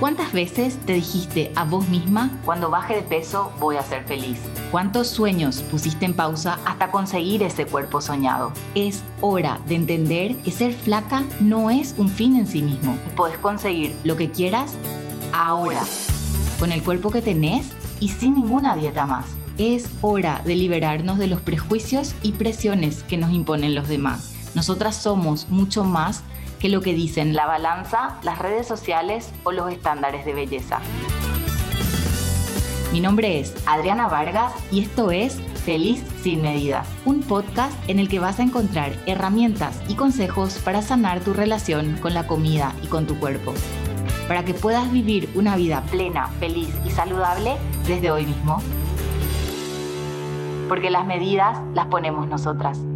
¿Cuántas veces te dijiste a vos misma, cuando baje de peso voy a ser feliz? ¿Cuántos sueños pusiste en pausa hasta conseguir ese cuerpo soñado? Es hora de entender que ser flaca no es un fin en sí mismo. Podés conseguir lo que quieras ahora, con el cuerpo que tenés y sin ninguna dieta más. Es hora de liberarnos de los prejuicios y presiones que nos imponen los demás. Nosotras somos mucho más que lo que dicen la balanza, las redes sociales o los estándares de belleza. Mi nombre es Adriana Vargas y esto es Feliz sin medidas, un podcast en el que vas a encontrar herramientas y consejos para sanar tu relación con la comida y con tu cuerpo, para que puedas vivir una vida plena, feliz y saludable desde hoy mismo. Porque las medidas las ponemos nosotras.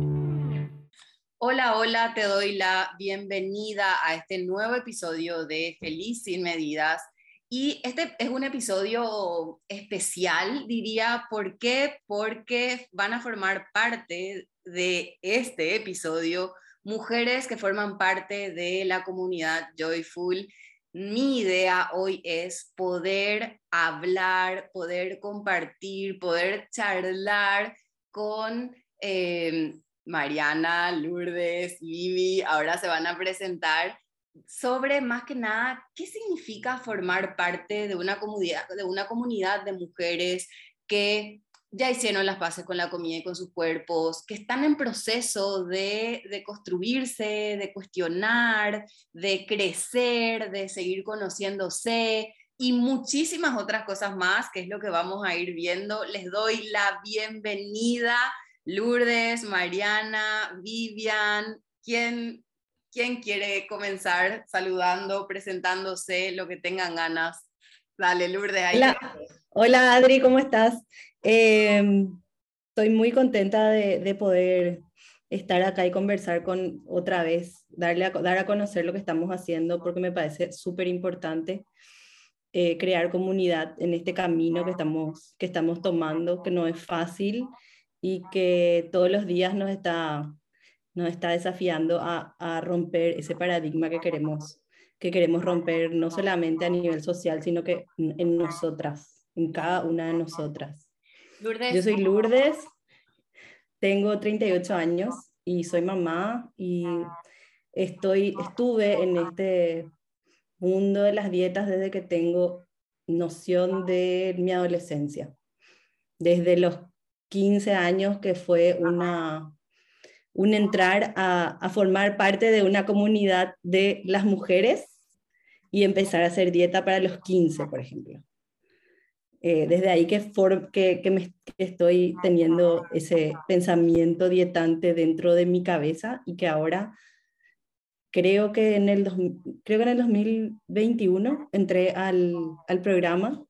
Hola, hola, te doy la bienvenida a este nuevo episodio de Feliz sin medidas. Y este es un episodio especial, diría, ¿por qué? Porque van a formar parte de este episodio mujeres que forman parte de la comunidad Joyful. Mi idea hoy es poder hablar, poder compartir, poder charlar con eh, Mariana, Lourdes, Vivi, ahora se van a presentar sobre más que nada qué significa formar parte de una comunidad de, una comunidad de mujeres que ya hicieron las paces con la comida y con sus cuerpos, que están en proceso de, de construirse, de cuestionar, de crecer, de seguir conociéndose, y muchísimas otras cosas más, que es lo que vamos a ir viendo. Les doy la bienvenida Lourdes, Mariana, Vivian, ¿quién, quién quiere comenzar saludando, presentándose, lo que tengan ganas? Dale, Lourdes. Ahí Hola. Adri, ¿cómo estás? Em, estoy muy contenta de, poder estar acá y conversar con otra vez, darle a, dar a conocer lo que estamos haciendo, porque me parece súper importante eh, crear comunidad en este camino que estamos, que estamos tomando, que no es fácil y que todos los días nos está, nos está desafiando a, a romper ese paradigma que queremos, que queremos romper no solamente a nivel social, sino que en nosotras, en cada una de nosotras. Lourdes. Yo soy Lourdes, tengo 38 años y soy mamá y estoy, estuve en este mundo de las dietas desde que tengo noción de mi adolescencia. Desde los 15 años, que fue una, un entrar a, formar parte de una comunidad de las mujeres y empezar a hacer dieta para los 15, por ejemplo. Eh, desde ahí que, que, que, me, estoy teniendo ese pensamiento dietante dentro de mi cabeza y que ahora creo que en el, creo que en el 2021 entré al, al programa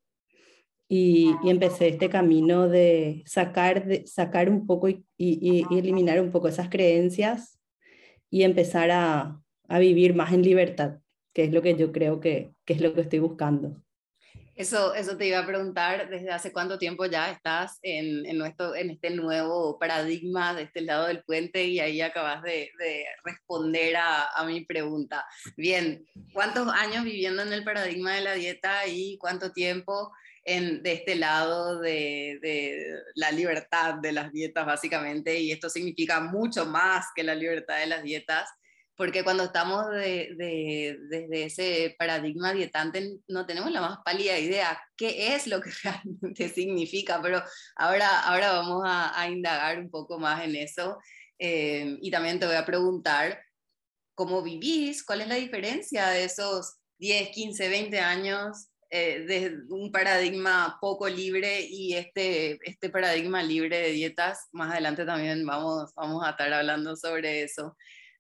y, empecé este camino de sacar, de, sacar un poco y, y, eliminar un poco esas creencias y empezar a, a, vivir más en libertad, que es lo que yo creo que, que, es lo que estoy buscando. Eso, eso te iba a preguntar, ¿desde hace cuánto tiempo ya estás en, en, nuestro, en este nuevo paradigma de este lado del puente y ahí acabas de, de responder a, a, mi pregunta? Bien, ¿cuántos años viviendo en el paradigma de la dieta y cuánto tiempo de este lado de, la libertad de las dietas, básicamente, y esto significa mucho más que la libertad de las dietas, porque cuando estamos desde ese paradigma dietante no tenemos la más pálida idea qué es lo que realmente significa, pero ahora, ahora vamos a, indagar un poco más en eso eh, y también te voy a preguntar cómo vivís, cuál es la diferencia de esos 10, 15, 20 años eh, de un paradigma poco libre y este, este paradigma libre de dietas, más adelante también vamos, vamos a estar hablando sobre eso.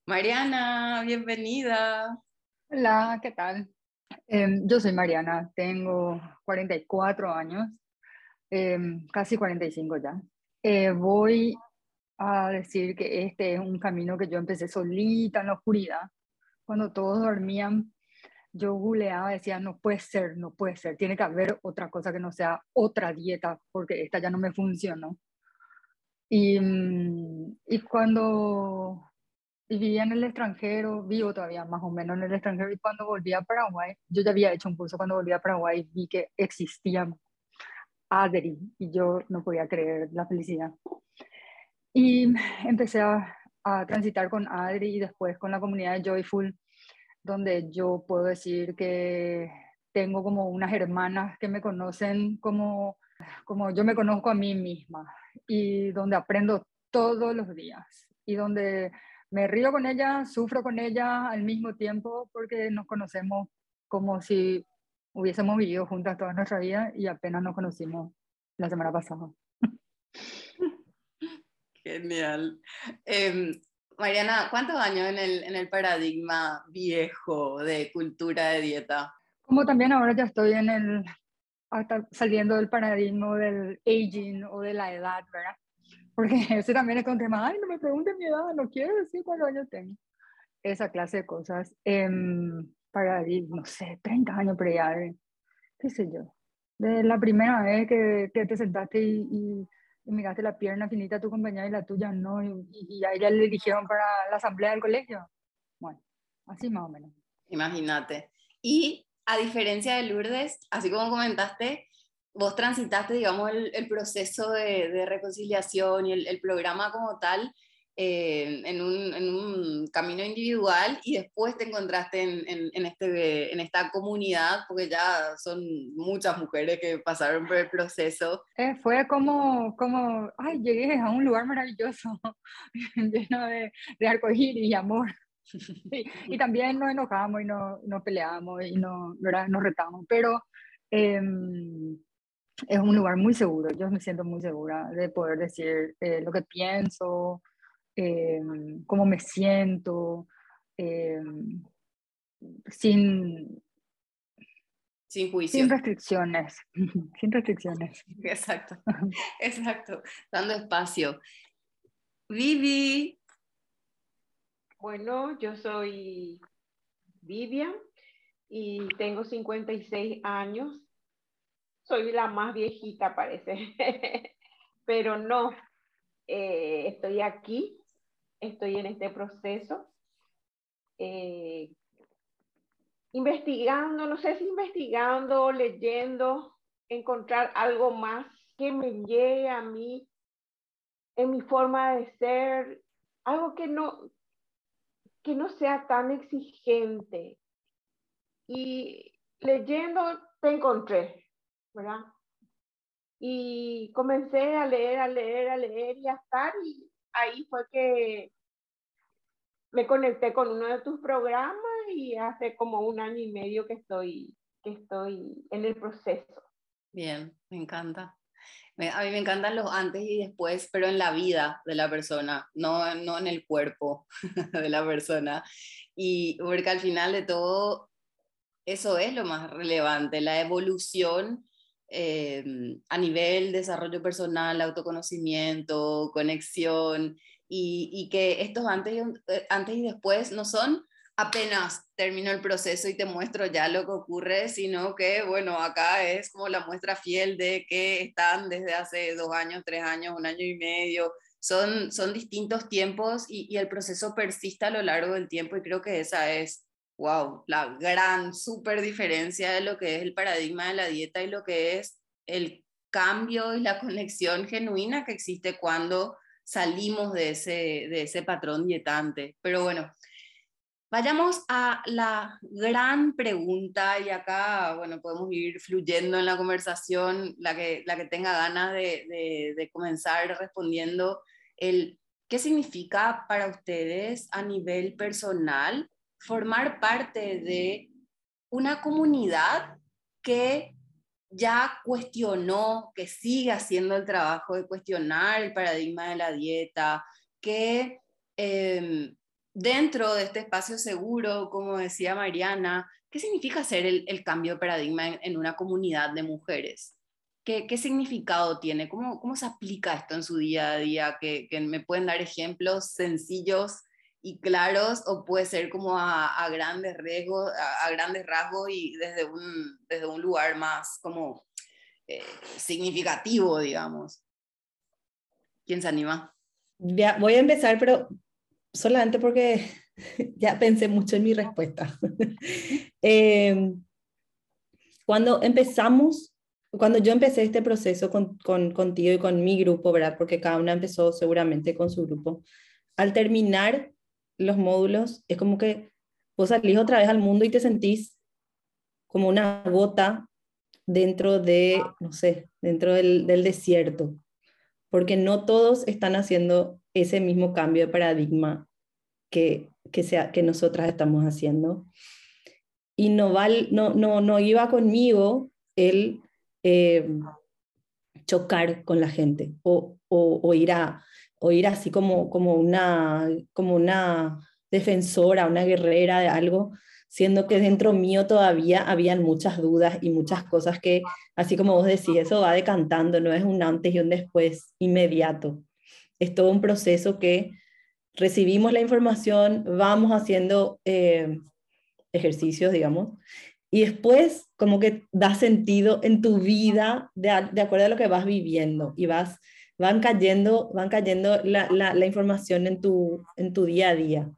Mariana, bienvenida. Hola, ¿qué tal? Em, yo soy Mariana, tengo 44 años, em, casi 45 ya. Eh, voy a decir que este es un camino que yo empecé solita en la oscuridad, cuando todos dormían yo googleaba decía, no puede ser, no puede ser, tiene que haber otra cosa que no sea otra dieta, porque esta ya no me funcionó. Y, mm, y cuando, vivía en el extranjero, vivo todavía más o menos en el extranjero y cuando volví a Paraguay, yo ya había hecho un curso cuando volví a Paraguay, vi que existía Adri y yo no podía creer la felicidad. Y empecé a, a transitar con Adri y después con la comunidad de Joyful, donde yo puedo decir que tengo como unas hermanas que me conocen como, como yo me conozco a mí misma y donde aprendo todos los días y donde me río con ella, sufro con ella al mismo tiempo porque nos conocemos como si hubiésemos vivido juntas toda nuestra vida y apenas nos conocimos la semana pasada. Genial. Em, Mariana, ¿cuántos años en el, en el paradigma viejo de cultura de dieta? Como también ahora ya estoy en el, hasta saliendo del paradigma del aging o de la edad, ¿verdad? Porque ese también es un tema, ay, no me pregunten mi edad, no quiero decir cuántos años tengo. Esa clase de cosas. Eh, paradigma, no sé, 30 años, pero ya, qué sé yo. De la primera vez que, que te sentaste y, y, miraste la pierna finita de tu compañera y la tuya no, y, y a ella le eligieron para la asamblea del colegio. Bueno, así más o menos. Imagínate. Y a diferencia de Lourdes, así como comentaste, vos transitaste, digamos, el, el proceso de, de, reconciliación y el, el, programa como tal eh, en, un, en, un, camino individual y después te encontraste en, en, en, este, en esta comunidad, porque ya son muchas mujeres que pasaron por el proceso. Eh, fue como, como, ay, llegué a un lugar maravilloso, lleno de, de arcoíris y amor. Sí, y también nos enojamos y nos, nos peleamos y nos, ¿verdad? nos retamos, pero eh, es un lugar muy seguro. Yo me siento muy segura de poder decir eh, lo que pienso, eh, cómo me siento, eh, sin, sin juicio. Sin restricciones. sin restricciones. Exacto. Exacto. Dando espacio. Vivi. Bueno, yo soy Vivian y tengo 56 años. Soy la más viejita, parece. Pero no, eh, estoy aquí, estoy en este proceso. Eh, investigando, no sé si investigando, leyendo, encontrar algo más que me llegue a mí en mi forma de ser, algo que no, que no sea tan exigente. Y leyendo te encontré, ¿verdad? Y comencé a leer, a leer, a leer y a estar, y ahí fue que me conecté con uno de tus programas y hace como un año y medio que estoy, que estoy en el proceso. Bien, me encanta. A mí me encantan los antes y después, pero en la vida de la persona, no, no en el cuerpo de la persona. Y porque al final de todo, eso es lo más relevante, la evolución eh, a nivel desarrollo personal, autoconocimiento, conexión, y, y que estos antes y, eh, antes y después no son apenas termino el proceso y te muestro ya lo que ocurre, sino que, bueno, acá es como la muestra fiel de que están desde hace dos años, tres años, un año y medio. Son, son distintos tiempos y, y el proceso persiste a lo largo del tiempo y creo que esa es, wow, la gran, súper diferencia de lo que es el paradigma de la dieta y lo que es el cambio y la conexión genuina que existe cuando salimos de ese, de ese patrón dietante. Pero bueno, Vayamos a la gran pregunta y acá, bueno, podemos ir fluyendo en la conversación, la que, la que tenga ganas de, de, de comenzar respondiendo, el, ¿qué significa para ustedes a nivel personal formar parte de una comunidad que ya cuestionó, que sigue haciendo el trabajo de cuestionar el paradigma de la dieta, que... Eh, dentro de este espacio seguro, como decía Mariana, ¿qué significa hacer el, cambio de paradigma en, en, una comunidad de mujeres? ¿Qué, qué significado tiene? ¿Cómo, ¿Cómo, se aplica esto en su día a día? ¿Que, que me pueden dar ejemplos sencillos y claros o puede ser como a, a grandes riesgos, a, a, grandes rasgos y desde un, desde un lugar más como eh, significativo, digamos? ¿Quién se anima? Voy a empezar, pero solamente porque ya pensé mucho en mi respuesta. eh, cuando empezamos, cuando yo empecé este proceso con, con, contigo y con mi grupo, ¿verdad? Porque cada una empezó seguramente con su grupo. Al terminar los módulos, es como que vos salís otra vez al mundo y te sentís como una gota dentro de, no sé, dentro del, del desierto, porque no todos están haciendo ese mismo cambio de paradigma que, que, sea, que nosotras estamos haciendo. Y no, no, no, no iba conmigo el eh, chocar con la gente o, o, ir, a, o ir así como, como, una, como una defensora, una guerrera de algo, siendo que dentro mío todavía habían muchas dudas y muchas cosas que, así como vos decís, eso va decantando, no es un antes y un después inmediato. Es todo un proceso que recibimos la información, vamos haciendo eh, ejercicios, digamos, y después como que da sentido en tu vida de, de acuerdo a lo que vas viviendo y vas, van cayendo, van cayendo la, la, la, información en tu, en tu día a día.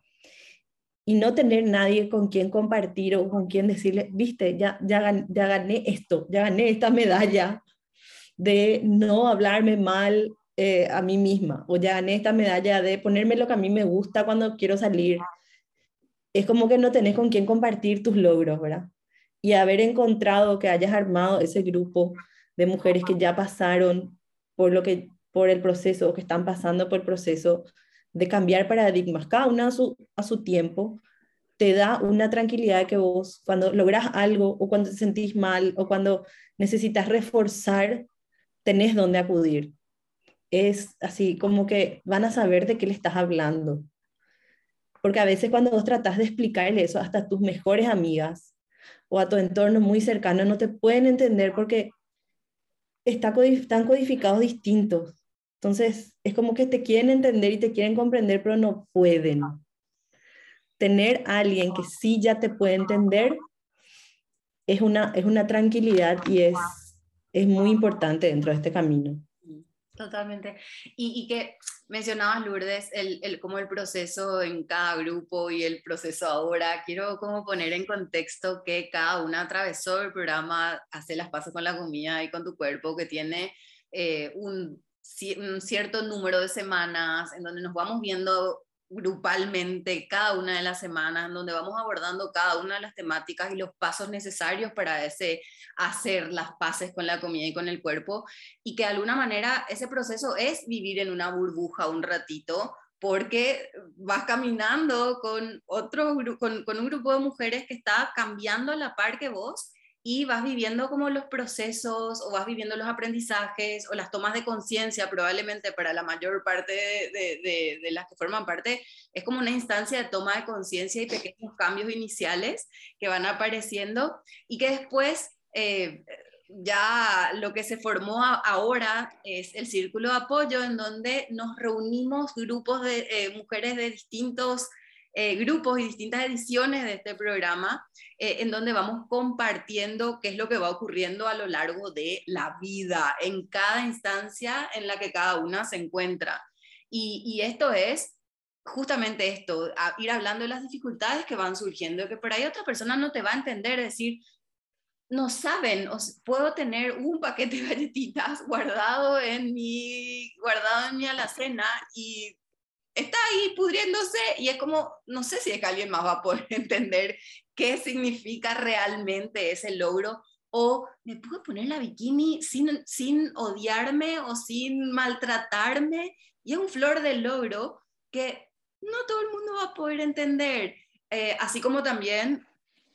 Y no tener nadie con quien compartir o con quien decirle, viste, ya, ya, ya gané esto, ya gané esta medalla de no hablarme mal eh, a mí misma, o ya gané esta medalla de ponerme lo que a mí me gusta cuando quiero salir, es como que no tenés con quién compartir tus logros, ¿verdad? Y haber encontrado que hayas armado ese grupo de mujeres que ya pasaron por lo que por el proceso o que están pasando por el proceso de cambiar paradigmas, cada una a su, a su tiempo, te da una tranquilidad que vos cuando logras algo o cuando te sentís mal o cuando necesitas reforzar, tenés dónde acudir. Es así como que van a saber de qué le estás hablando. Porque a veces cuando vos tratás de explicarle eso hasta a tus mejores amigas o a tu entorno muy cercano, no te pueden entender porque está están codificados distintos. Entonces, es como que te quieren entender y te quieren comprender, pero no pueden. Tener a alguien que sí ya te puede entender es una, es una tranquilidad y es, es muy importante dentro de este camino. Totalmente. Y, y, que mencionabas, Lourdes, el, el, como el proceso en cada grupo y el proceso ahora. Quiero como poner en contexto que cada una atravesó el programa Hace las pasos con la comida y con tu cuerpo, que tiene eh, un, un cierto número de semanas en donde nos vamos viendo grupalmente cada una de las semanas, donde vamos abordando cada una de las temáticas y los pasos necesarios para ese hacer las paces con la comida y con el cuerpo, y que de alguna manera ese proceso es vivir en una burbuja un ratito, porque vas caminando con, otro, con, con un grupo de mujeres que está cambiando a la par que vos y vas viviendo como los procesos o vas viviendo los aprendizajes o las tomas de conciencia, probablemente para la mayor parte de, de, las que forman parte, es como una instancia de toma de conciencia y pequeños cambios iniciales que van apareciendo y que después... Eh, ya lo que se formó ahora es el círculo de apoyo en donde nos reunimos grupos de eh, mujeres de distintos eh, grupos y distintas ediciones de este programa, eh, en donde vamos compartiendo qué es lo que va ocurriendo a lo largo de la vida, en cada instancia en la que cada una se encuentra. Y, y esto es justamente esto, ir hablando de las dificultades que van surgiendo, que por ahí otra persona no te va a entender, decir, no saben, puedo tener un paquete de galletitas guardado en mi, guardado en mi alacena y está ahí pudriéndose y es como, no sé si es que alguien más va a poder entender qué significa realmente ese logro o me puedo poner la bikini sin, sin odiarme o sin maltratarme y es un flor del logro que no todo el mundo va a poder entender. Eh, así como también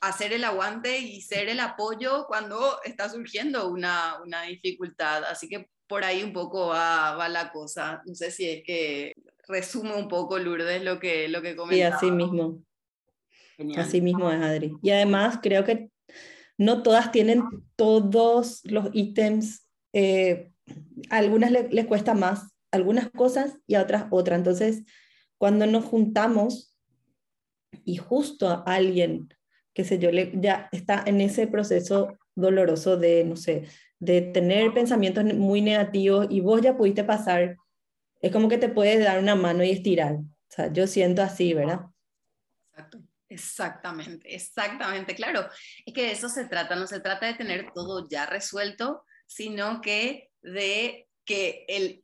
hacer el aguante y ser el apoyo cuando está surgiendo una, una dificultad. Así que por ahí un poco va, va, la cosa. No sé si es que resume un poco, Lourdes, lo que, lo que comentaba. Y así mismo. Así mismo es, Adri. Y además creo que no todas tienen todos los ítems. Eh, a algunas les, cuesta más algunas cosas y a otras otra. Entonces, cuando nos juntamos y justo a alguien, que sé yo, le, ya está en ese proceso doloroso de, no sé, de tener pensamientos muy negativos y vos ya pudiste pasar es como que te puedes dar una mano y estirar. O sea, yo siento así, ¿verdad? Exacto. Exactamente, exactamente, claro. Es que de eso se trata, no se trata de tener todo ya resuelto, sino que de que el,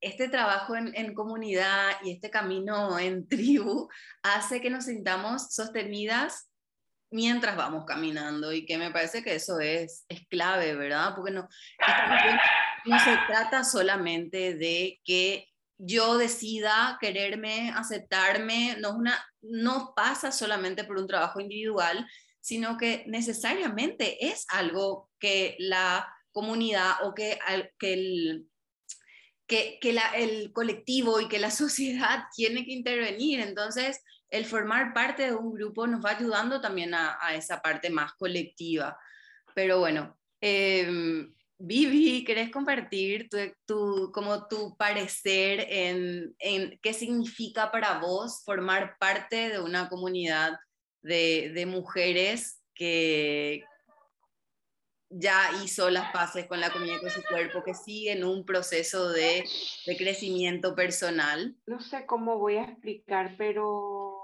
este trabajo en, en, comunidad y este camino en tribu hace que nos sintamos sostenidas mientras vamos caminando y que me parece que eso es, es clave, ¿verdad? Porque no, no se trata solamente de que yo decida quererme, aceptarme, no, una, no pasa solamente por un trabajo individual, sino que necesariamente es algo que la comunidad o que, que, el, que, que la, el colectivo y que la sociedad tiene que intervenir. Entonces, el formar parte de un grupo nos va ayudando también a, a esa parte más colectiva. Pero bueno, eh, Vivi, ¿querés compartir tu, como tu parecer en, en, qué significa para vos formar parte de una comunidad de, de mujeres que ya hizo las paces con la comida con su cuerpo, que sigue en un proceso de, de crecimiento personal? No sé cómo voy a explicar, pero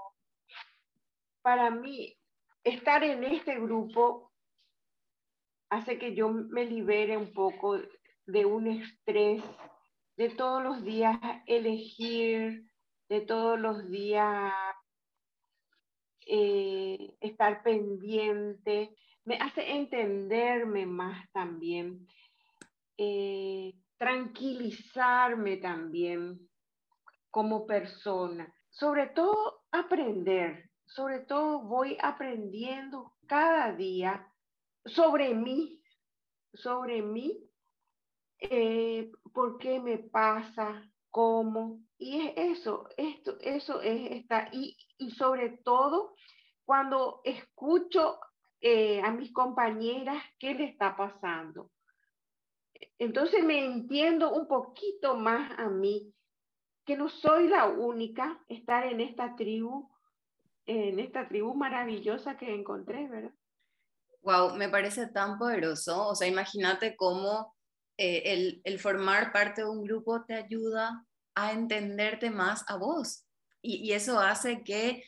para mí estar en este grupo hace que yo me libere un poco de un estrés, de todos los días elegir, de todos los días eh, estar pendiente, me hace entenderme más también, eh, tranquilizarme también como persona, sobre todo aprender, sobre todo voy aprendiendo cada día sobre mí, sobre mí, eh, por qué me pasa, cómo, y es eso, esto, eso es esta, y, sobre todo cuando escucho eh, a mis compañeras qué le está pasando. Entonces me entiendo un poquito más a mí, que no soy la única estar en esta tribu, en esta tribu maravillosa que encontré, ¿verdad? Wow, me parece tan poderoso. O sea, imagínate cómo eh, el, el, formar parte de un grupo te ayuda a entenderte más a vos. Y, y, eso hace que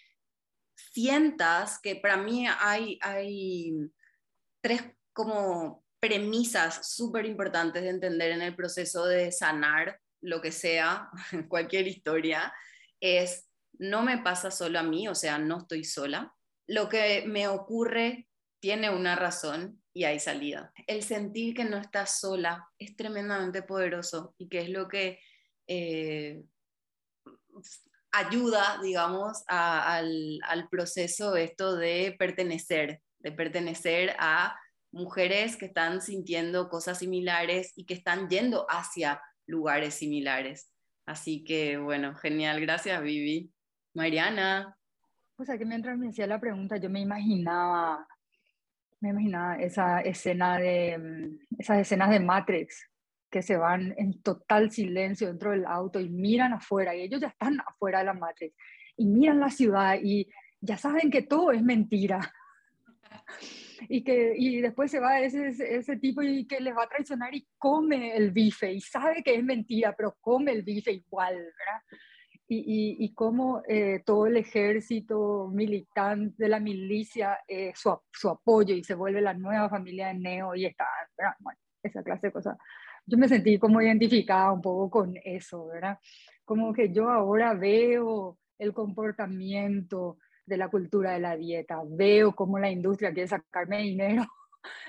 sientas que para mí hay, hay tres como premisas súper importantes de entender en el proceso de sanar lo que sea, cualquier historia, es no me pasa solo a mí, o sea, no estoy sola. Lo que me ocurre tiene una razón y hay salida. El sentir que no estás sola es tremendamente poderoso y que es lo que eh, ayuda, digamos, al, al proceso esto de pertenecer, de pertenecer a mujeres que están sintiendo cosas similares y que están yendo hacia lugares similares. Así que, bueno, genial. Gracias, Vivi. Mariana. O sea, que mientras me hacía la pregunta, yo me imaginaba me imaginaba esa escena de, mm, esas escenas de Matrix que se van en total silencio dentro del auto y miran afuera y ellos ya están afuera de la Matrix y miran la ciudad y ya saben que todo es mentira. y que y después se va ese, ese tipo y que les va a traicionar y come el bife y sabe que es mentira, pero come el bife igual, ¿verdad? Y, y, cómo eh, todo el ejército militante de la milicia, eh, su, su, apoyo y se vuelve la nueva familia de Neo y está, bueno, esa clase de cosas. Yo me sentí como identificada un poco con eso, ¿verdad? Como que yo ahora veo el comportamiento de la cultura de la dieta, veo cómo la industria quiere sacarme dinero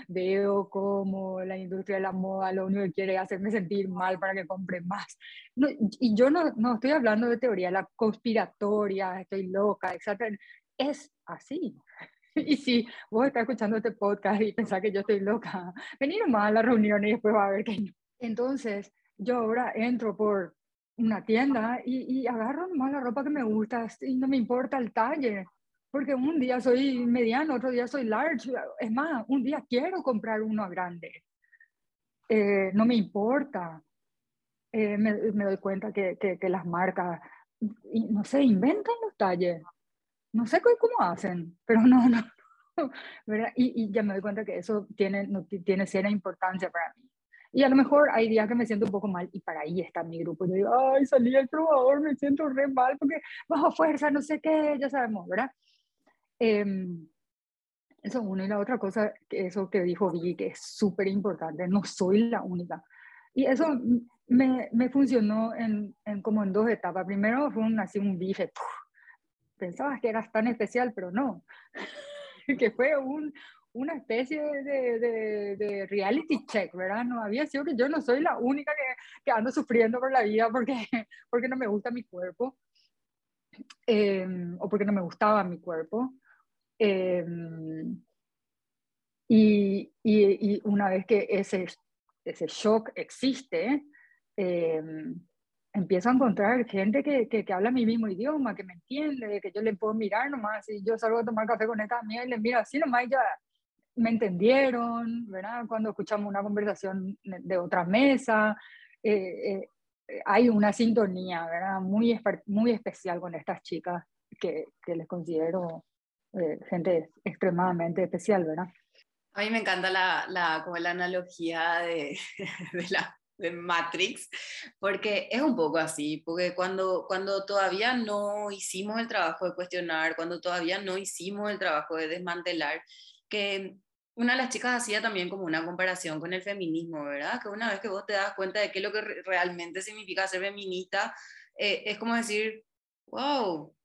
veo como la industria de la moda lo único que quiere es hacerme sentir mal para que compre más. No, y yo no, no estoy hablando de teoría la conspiratoria, estoy loca, etc. Es así. Y si vos estás escuchando este podcast y pensás que yo estoy loca, vení nomás a la reunión y después va a ver que no. Entonces, yo ahora entro por una tienda y, y agarro nomás la ropa que me gusta y no me importa el talle porque un día soy mediano, otro día soy large. Es más, un día quiero comprar uno grande. Eh, no me importa. Eh, me, me, doy cuenta que, que, que, las marcas, no sé, inventan los talles. No sé cómo hacen, pero no, no. ¿verdad? Y, y, ya me doy cuenta que eso tiene, no, tiene cierta importancia para mí. Y a lo mejor hay días que me siento un poco mal y para ahí está mi grupo. Yo digo, ay, salí del probador, me siento re mal porque bajo fuerza, no sé qué, ya sabemos, ¿verdad? Em, eso uno. Y la otra cosa, eso que dijo Vicky, que es súper importante, no soy la única. Y eso me, me funcionó en, en, como en dos etapas. Primero fue un, así un bife. Pensabas que eras tan especial, pero no. que fue un, una especie de, de, de, reality check, ¿verdad? No había sido que yo no soy la única que, que ando sufriendo por la vida porque, porque no me gusta mi cuerpo eh, o porque no me gustaba mi cuerpo. Eh, y, una vez que ese, ese shock existe, eh, empiezo a encontrar gente que, que, habla mi mismo idioma, que me entiende, que yo le puedo mirar nomás, y yo salgo a tomar café con esta amiga y le miro así nomás ya me entendieron, ¿verdad? Cuando escuchamos una conversación de otra mesa, eh, eh, hay una sintonía, ¿verdad? Muy, muy especial con estas chicas que, que les considero eh, gente extremadamente especial, ¿verdad? A mí me encanta la, la, como la analogía de, de la de Matrix, porque es un poco así, porque cuando, cuando todavía no hicimos el trabajo de cuestionar, cuando todavía no hicimos el trabajo de desmantelar, que una de las chicas hacía también como una comparación con el feminismo, ¿verdad? Que una vez que vos te das cuenta de qué es lo que realmente significa ser feminista, eh, es como decir, wow,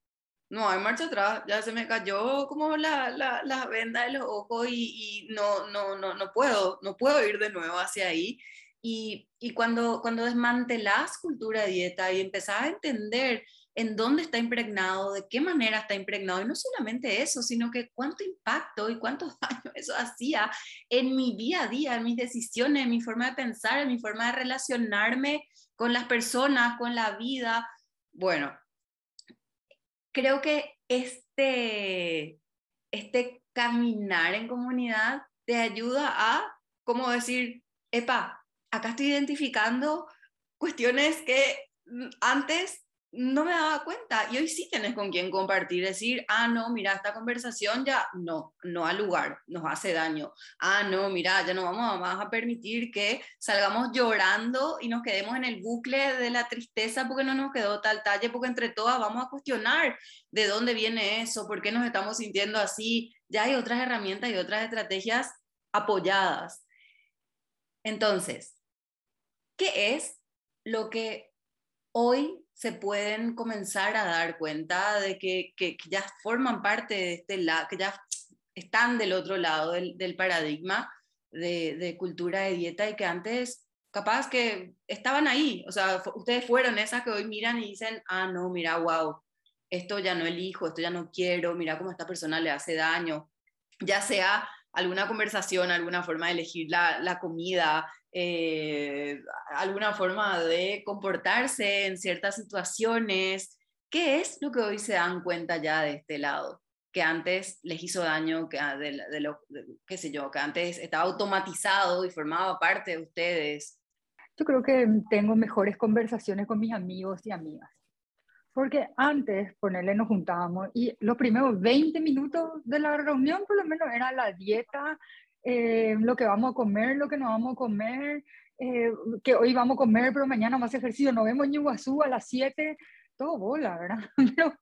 no hay marcha atrás, ya se me cayó como la, la, la venda de los ojos y, y, no, no, no, no puedo, no puedo ir de nuevo hacia ahí. Y, y cuando, cuando desmantelás cultura dieta y empezás a entender en dónde está impregnado, de qué manera está impregnado, y no solamente eso, sino que cuánto impacto y cuántos daños eso hacía en mi día a día, en mis decisiones, en mi forma de pensar, en mi forma de relacionarme con las personas, con la vida. Bueno, creo que este, este caminar en comunidad te ayuda a, como decir, epa, acá estoy identificando cuestiones que antes no me daba cuenta y hoy sí tienes con quién compartir, decir, ah, no, mira, esta conversación ya no, no al lugar, nos hace daño. Ah, no, mira, ya no vamos a permitir que salgamos llorando y nos quedemos en el bucle de la tristeza porque no nos quedó tal talle, porque entre todas vamos a cuestionar de dónde viene eso, por qué nos estamos sintiendo así. Ya hay otras herramientas y otras estrategias apoyadas. Entonces, ¿qué es lo que hoy se pueden comenzar a dar cuenta de que, que, ya forman parte de este lado, que ya están del otro lado del, del paradigma de, de, cultura de dieta y que antes capaz que estaban ahí, o sea, ustedes fueron esas que hoy miran y dicen, ah, no, mira, wow, esto ya no elijo, esto ya no quiero, mira cómo esta persona le hace daño, ya sea alguna conversación, alguna forma de elegir la, la comida, eh, alguna forma de comportarse en ciertas situaciones. ¿Qué es lo que hoy se dan cuenta ya de este lado? Que antes les hizo daño, que ah, de, de lo, qué sé yo, que antes estaba automatizado y formaba parte de ustedes. Yo creo que tengo mejores conversaciones con mis amigos y amigas. Porque antes, ponerle, nos juntábamos y los primeros 20 minutos de la reunión por lo menos era la dieta, eh, lo que vamos a comer, lo que no vamos a comer, eh, que hoy vamos a comer, pero mañana más ejercicio, nos vemos en Iguazú a las 7, todo bola, ¿verdad? Pero,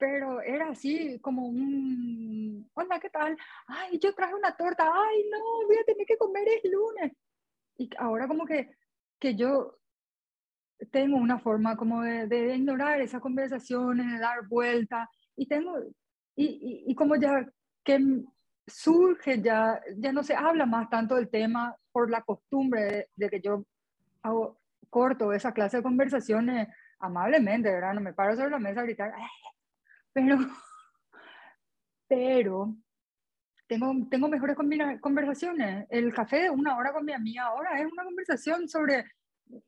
pero era así como un, hola, ¿qué tal? Ay, yo traje una torta, ay, no, voy a tener que comer el lunes. Y ahora como que, que yo tengo una forma como de, de ignorar esas conversaciones, de dar vuelta, y tengo, y, y, y como ya que surge ya, ya no se habla más tanto del tema por la costumbre de, que yo hago corto esa clase de conversaciones amablemente, ¿verdad? No me paro sobre la mesa a gritar, pero, pero tengo, tengo mejores conversaciones. El café de una hora con mi amiga ahora es una conversación sobre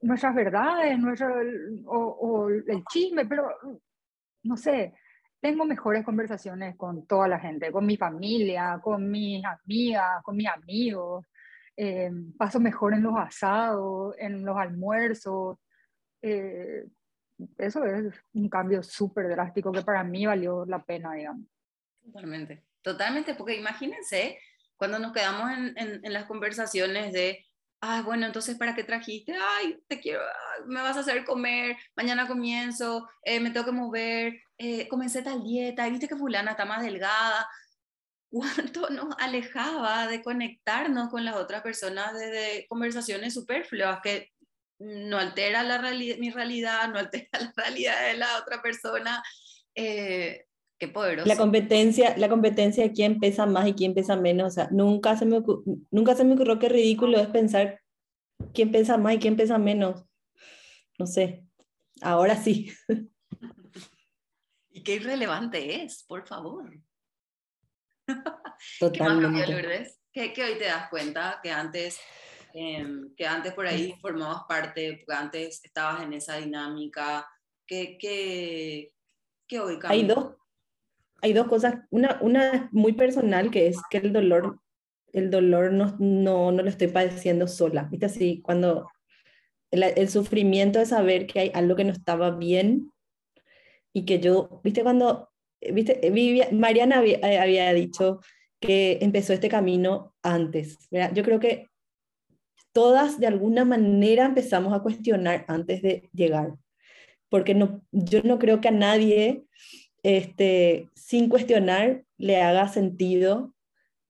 nuestras verdades, nuestro, o, o el chisme, pero no sé, tengo mejores conversaciones con toda la gente, con mi familia, con mis amigas, con mis amigos. Eh, paso mejor en los asados, en los almuerzos. Eh, eso es un cambio súper drástico que para mí valió la pena, digamos. Totalmente, totalmente, porque imagínense cuando nos quedamos en, en, en las conversaciones de ah, bueno, entonces, ¿para qué trajiste? Ay, te quiero, me vas a hacer comer, mañana comienzo, eh, me tengo que mover, eh, comencé tal dieta, viste que fulana está más delgada. ¿Cuánto nos alejaba de conectarnos con las otras personas desde conversaciones superfluas que no altera mi realidad, no altera la realidad de la otra persona? Eh, Qué poderoso. La competencia, la competencia de quién pesa más y quién pesa menos. O sea, nunca se me, nunca se me ocurrió que ridículo es pensar quién pesa más y quién pesa menos. No sé. Ahora sí. Y qué irrelevante es, por favor. Totalmente. ¿Qué, ¿Qué, hoy te das cuenta que antes, em, que antes por ahí formabas parte, que antes estabas en esa dinámica? ¿Qué, qué, qué hoy cambió? Hay dos, hay dos cosas, una, una muy personal que es que el dolor, el dolor no, no, no lo estoy padeciendo sola, ¿viste? Así, cuando el, el, sufrimiento de saber que hay algo que no estaba bien y que yo, ¿viste? Cuando, ¿viste? Mariana había, eh, había, dicho que empezó este camino antes, ¿verdad? Yo creo que todas de alguna manera empezamos a cuestionar antes de llegar, porque no, yo no creo que a nadie este, sin cuestionar le haga sentido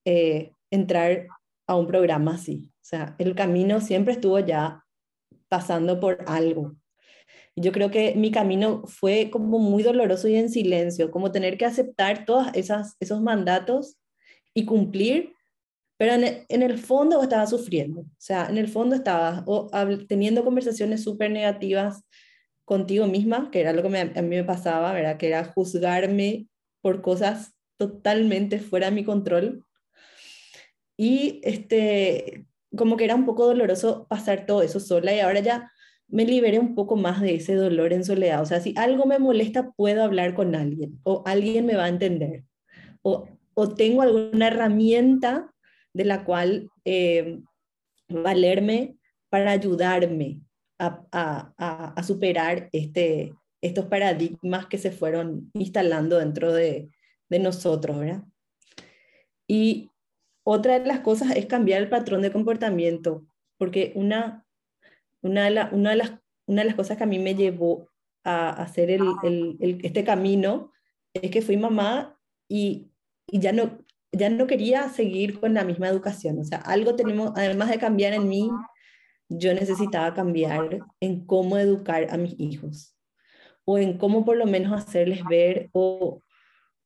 eh, entrar a un programa así. O sea, el camino siempre estuvo ya pasando por algo. Yo creo que mi camino fue como muy doloroso y en silencio, como tener que aceptar todos esos mandatos y cumplir, pero en el, fondo estaba sufriendo. O sea, en el fondo estaba teniendo conversaciones súper negativas contigo misma, que era lo que a mí me pasaba, ¿verdad? Que era juzgarme por cosas totalmente fuera de mi control. Y este, como que era un poco doloroso pasar todo eso sola y ahora ya me liberé un poco más de ese dolor en soledad. O sea, si algo me molesta, puedo hablar con alguien o alguien me va a entender. O, o tengo alguna herramienta de la cual eh, valerme para ayudarme a, superar este, estos paradigmas que se fueron instalando dentro de, nosotros, ¿verdad? Y otra de las cosas es cambiar el patrón de comportamiento, porque una, una, de, una, de, las, una de las cosas que a mí me llevó a hacer el, este camino es que fui mamá y, y, ya, no, ya no quería seguir con la misma educación. O sea, algo tenemos, además de cambiar en mí, yo necesitaba cambiar en cómo educar a mis hijos o en cómo por lo menos hacerles ver o,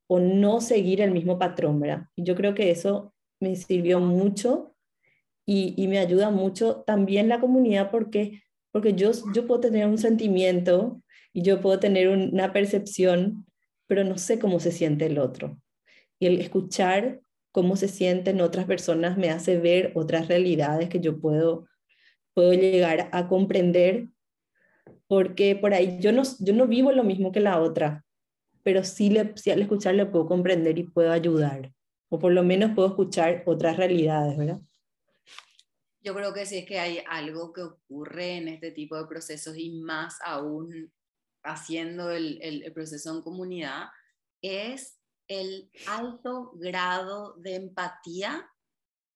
o no seguir el mismo patrón, ¿verdad? Yo creo que eso me sirvió mucho y, y, me ayuda mucho también la comunidad porque, porque yo, yo puedo tener un sentimiento y yo puedo tener una percepción, pero no sé cómo se siente el otro. Y el escuchar cómo se sienten otras personas me hace ver otras realidades que yo puedo puedo llegar a comprender, porque por ahí yo no, yo no vivo lo mismo que la otra, pero sí, le, sí al escucharle puedo comprender y puedo ayudar, o por lo menos puedo escuchar otras realidades, ¿verdad? Yo creo que sí es que hay algo que ocurre en este tipo de procesos y más aún haciendo el, el, el proceso en comunidad, es el alto grado de empatía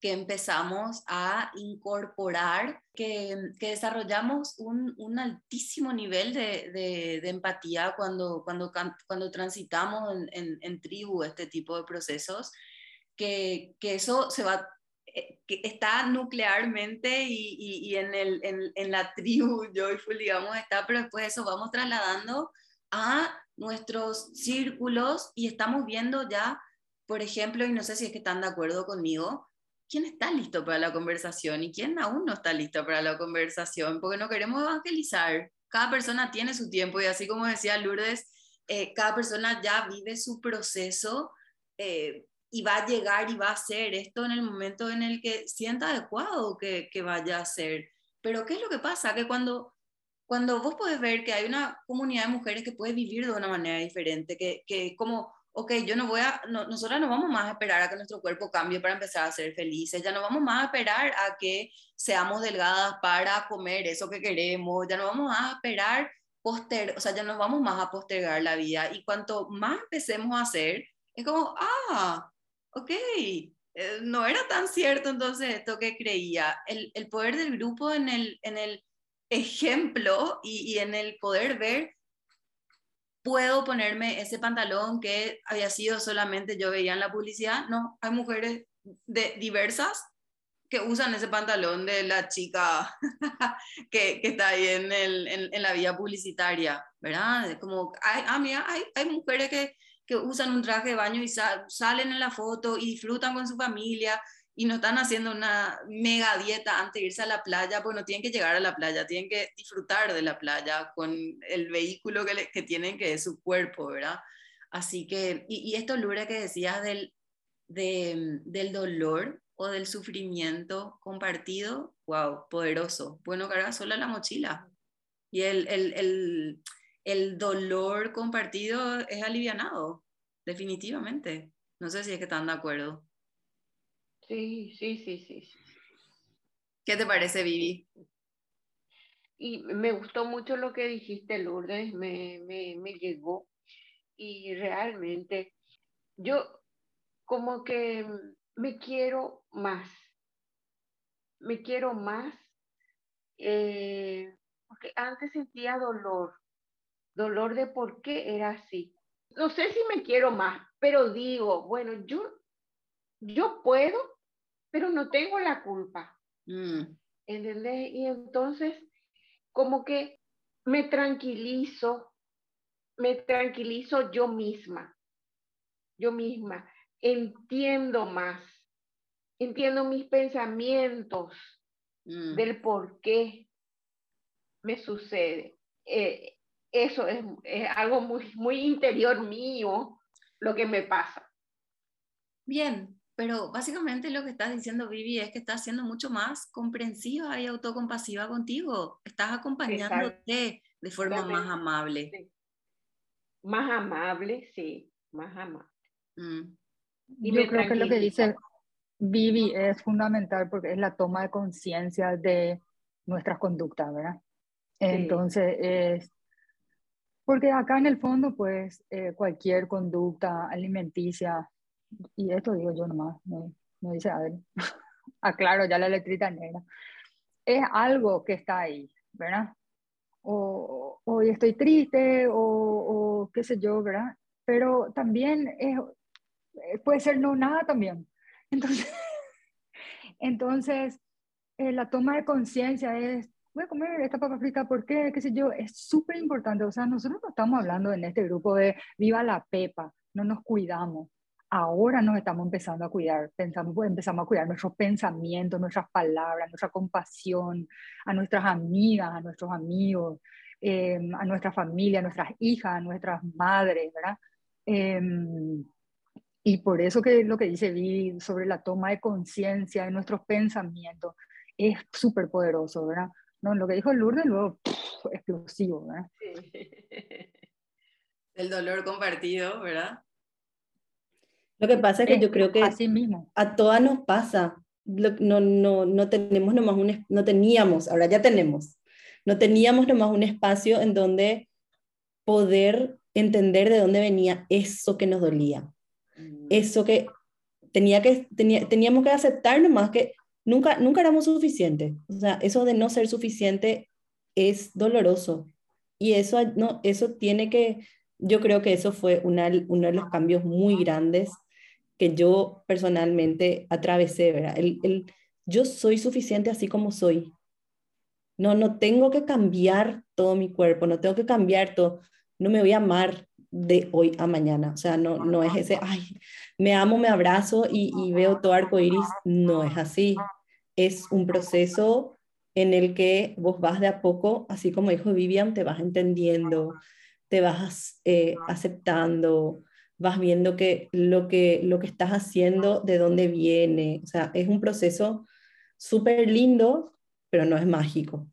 que empezamos a incorporar, que, que desarrollamos un, un, altísimo nivel de, de, empatía cuando, cuando, cuando transitamos en, en, tribu este tipo de procesos, que, que eso se va, eh, que está nuclearmente y, y, y en, el, en, en, la tribu Joyful, digamos, está, pero después eso vamos trasladando a nuestros círculos y estamos viendo ya, por ejemplo, y no sé si es que están de acuerdo conmigo, quién está listo para la conversación y quién aún no está listo para la conversación, porque no queremos evangelizar. Cada persona tiene su tiempo y así como decía Lourdes, eh, cada persona ya vive su proceso eh, y va a llegar y va a hacer esto en el momento en el que sienta adecuado que, que vaya a hacer. Pero ¿qué es lo que pasa? Que cuando, cuando vos podés ver que hay una comunidad de mujeres que puede vivir de una manera diferente, que, que como ok, yo no voy a, no, nosotras no vamos más a esperar a que nuestro cuerpo cambie para empezar a ser felices, ya no vamos más a esperar a que seamos delgadas para comer eso que queremos, ya no vamos a esperar poster, o sea, ya no vamos más a postergar la vida y cuanto más empecemos a hacer, es como, ah, ok, eh, no era tan cierto entonces esto que creía. El, el poder del grupo en el, en el ejemplo y, y en el poder ver puedo ponerme ese pantalón que había sido solamente yo veía en la publicidad. No, hay mujeres de, diversas que usan ese pantalón de la chica que, que, está ahí en, el, en, la vía publicitaria, ¿verdad? Como, hay, ah, mira, hay, hay mujeres que, que, usan un traje de baño y salen en la foto y disfrutan con su familia y no están haciendo una mega dieta antes de irse a la playa, pues no tienen que llegar a la playa, tienen que disfrutar de la playa con el vehículo que, tienen, que es su cuerpo, ¿verdad? Así que, y, esto, Lura, que decías del, del dolor o del sufrimiento compartido, wow, poderoso. Bueno, carga sola la mochila. Y el, el, el, el dolor compartido es alivianado, definitivamente. No sé si es que están de acuerdo. Sí, sí, sí, sí. ¿Qué te parece, Vivi? Y me gustó mucho lo que dijiste, Lourdes, me, me, me llegó. Y realmente yo como que me quiero más. Me quiero más. Eh, porque antes sentía dolor. Dolor de por qué era así. No sé si me quiero más, pero digo, bueno, yo, yo puedo pero no tengo la culpa. Mm. ¿Entendés? Y entonces, como que me tranquilizo, me tranquilizo yo misma, yo misma, entiendo más, entiendo mis pensamientos mm. del por qué me sucede. Eh, eso es, es, algo muy, muy interior mío, lo que me pasa. Bien, pero básicamente lo que estás diciendo, Vivi, es que estás siendo mucho más comprensiva y autocompasiva contigo. Estás acompañándote de forma más amable. Más amable, sí, más amable. Mm. Y Yo creo que lo que dice Vivi es fundamental porque es la toma de conciencia de nuestras conductas, ¿verdad? Entonces, es, porque acá en el fondo, pues, eh, cualquier conducta alimenticia y esto digo yo nomás, no, no dice a ver, aclaro ya la letrita negra, es algo que está ahí, ¿verdad? O hoy estoy triste o, o, qué sé yo, ¿verdad? Pero también es, eh, puede ser no nada también. Entonces, entonces eh, la toma de conciencia es, voy a comer esta papa frita, ¿por qué? ¿Qué sé yo? Es súper importante. O sea, nosotros no estamos hablando en este grupo de viva la pepa, no nos cuidamos ahora nos estamos empezando a cuidar, pensamos, pues, empezamos a cuidar nuestros pensamientos, nuestras palabras, nuestra compasión, a nuestras amigas, a nuestros amigos, em, a nuestra familia, a nuestras hijas, a nuestras madres, ¿verdad? Em, y por eso que lo que dice Vi sobre la toma de conciencia de nuestros pensamientos es súper poderoso, ¿verdad? No, lo que dijo Lourdes luego, explosivo, ¿verdad? El dolor compartido, ¿verdad? Lo que pasa es que yo creo que a todas nos pasa. No, no, no tenemos nomás un, no teníamos, ahora ya tenemos, no teníamos nomás un espacio en donde poder entender de dónde venía eso que nos dolía. Mm. Eso que, tenía que tenía, teníamos que aceptar nomás que nunca, nunca éramos suficientes. O sea, eso de no ser suficiente es doloroso. Y eso, no, eso tiene que, yo creo que eso fue una, uno de los cambios muy grandes que yo personalmente atravesé, ¿verdad? El, el, yo soy suficiente así como soy. No, no tengo que cambiar todo mi cuerpo, no tengo que cambiar todo. No me voy a amar de hoy a mañana. O sea, no, no es ese, ay, me amo, me abrazo y, y veo todo arco iris. No es así. Es un proceso en el que vos vas de a poco, así como dijo Vivian, te vas entendiendo, te vas eh, aceptando, vas viendo que lo, que lo que estás haciendo, de dónde viene. O sea, es un proceso súper lindo, pero no es mágico.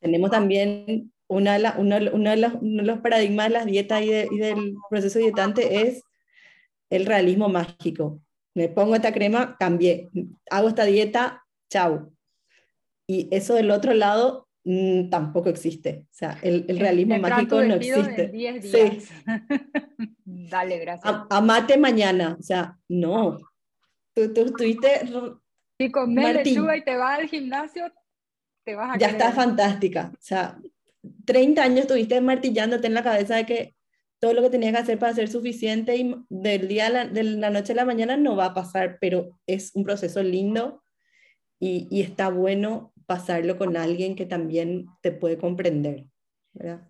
Tenemos también una, uno, de los, paradigmas de las dietas y, del proceso dietante es el realismo mágico. Me pongo esta crema, cambié. Hago esta dieta, chau. Y eso del otro lado Mm, tampoco existe. O sea, el, el realismo mágico no existe. Sí. Dale, gracias. amate mañana. O sea, no. tú, tú estuviste... Si comes lechuga y te vas al gimnasio, te vas a Ya está fantástica. O sea, 30 años estuviste martillándote en la cabeza de que todo lo que tenías que hacer para ser suficiente y del día de la noche a la mañana no va a pasar, pero es un proceso lindo y, y está bueno pasarlo con alguien que también te puede comprender, ¿verdad?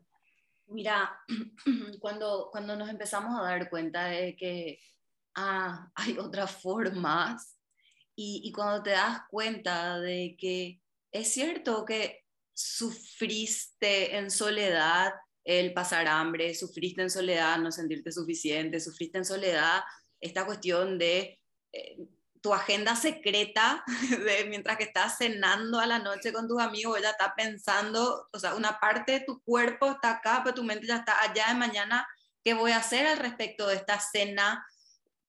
Mira, cuando, cuando nos empezamos a dar cuenta de que ah, hay otras formas y, y cuando te das cuenta de que es cierto que sufriste en soledad el pasar hambre, sufriste en soledad no sentirte suficiente, sufriste en soledad esta cuestión de eh, tu agenda secreta, de mientras que estás cenando a la noche con tus amigos, ella está pensando, o sea, una parte de tu cuerpo está acá, pero tu mente ya está allá de mañana, ¿qué voy a hacer al respecto de esta cena?